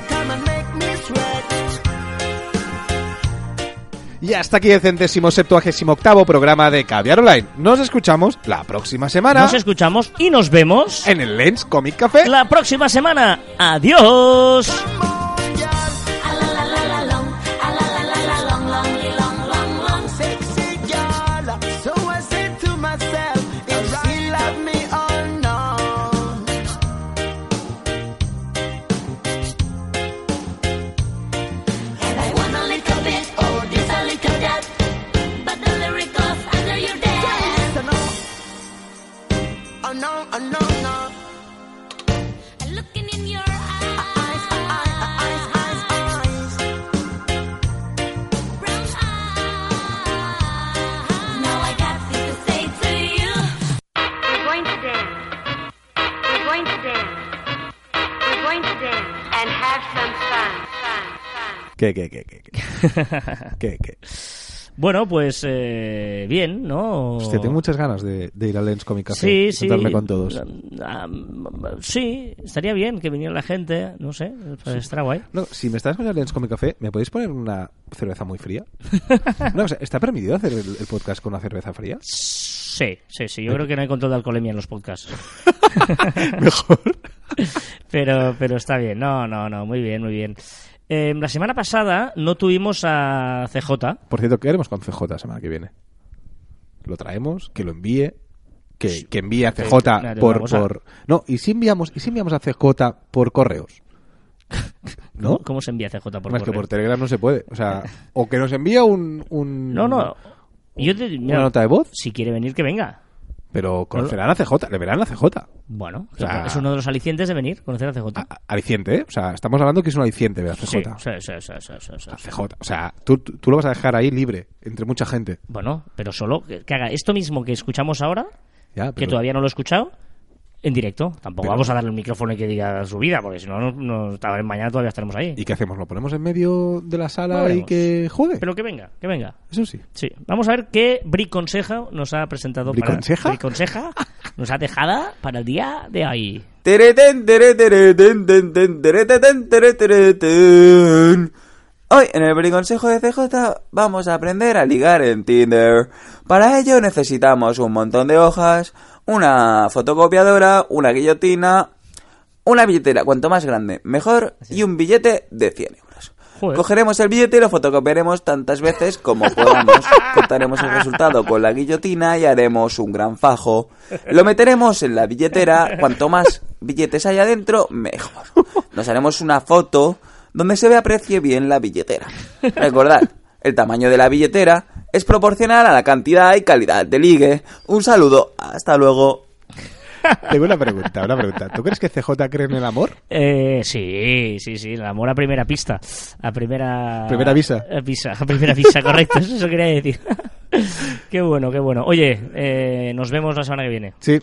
Y hasta aquí el centésimo septuagésimo octavo programa de Caviar Online. Nos escuchamos la próxima semana Nos escuchamos y nos vemos en el Lens Comic Café. la próxima semana. Adiós. ¿Qué, qué, qué, qué? qué? ¿Qué, qué? Bueno, pues eh, bien, ¿no? Hostia, tengo muchas ganas de, de ir al Lens Comic Café. Sí, y sí. sentarme con todos. Ah, sí, estaría bien que viniera la gente, no sé, pues estará guay. No, si me estás con el Lens Comic Café, ¿me podéis poner una cerveza muy fría? no, o sea, ¿está permitido hacer el, el podcast con una cerveza fría? Sí, sí, sí. Yo creo que no hay control de alcoholemia en los podcasts. Mejor. Pero, pero está bien. No, no, no. Muy bien, muy bien. Eh, la semana pasada no tuvimos a CJ. Por cierto, ¿qué haremos con CJ la semana que viene? ¿Lo traemos? ¿Que lo envíe? ¿Que, que envíe a CJ por, por... No, ¿y si enviamos, y si enviamos a CJ por correos? ¿No? ¿Cómo, se envía CJ por Más que correo? por Telegram no se puede. O sea, o que nos envíe un, un- No, no. Yo te- mira, una nota de voz, Si quiere venir, que venga. Pero conocerán a CJ, le verán a CJ. Bueno, O sea- es uno de los alicientes de venir, conocer a CJ. A- aliciente, ¿eh? O sea, estamos hablando que es un aliciente ver a CJ. Sí, sí, sí, sí, sí, sí, sí, A. CJ. O sea, tú, tú lo vas a dejar ahí libre, entre mucha gente. Bueno, pero solo que, que haga esto mismo que escuchamos ahora, Ya, que todavía no lo he escuchado, en directo. Tampoco Pero- vamos a darle el micrófono y que diga su vida, porque si no, no, no- mañana todavía estaremos ahí. ¿Y qué hacemos? ¿Lo ponemos en medio de la sala y que juegue? Pero que venga, que venga. Eso sí. Sí, vamos a ver qué Briconseja nos ha presentado ¿Briconseja? para Briconseja nos ha dejado para el día de hoy. Hoy en el briconsejo de CJ vamos a aprender a ligar en Tinder. Para ello necesitamos un montón de hojas, una fotocopiadora, una guillotina, una billetera, cuanto más grande mejor, y un billete de 100 euros. Joder. Cogeremos el billete y lo fotocopiaremos tantas veces como podamos. Contaremos el resultado con la guillotina y haremos un gran fajo. Lo meteremos en la billetera. Cuanto más billetes haya dentro, mejor. Nos haremos una foto donde se ve aprecie bien la billetera. Recordad, el tamaño de la billetera es proporcional a la cantidad y calidad de ligue. Un saludo, hasta luego. Tengo una pregunta, una pregunta. ¿Tú crees que CJ cree en el amor? Eh, sí, sí, sí, el amor a primera pista. A primera... Primera visa. A visa, a primera visa, correcto, eso quería decir. qué bueno, qué bueno. Oye, eh, nos vemos la semana que viene. Sí.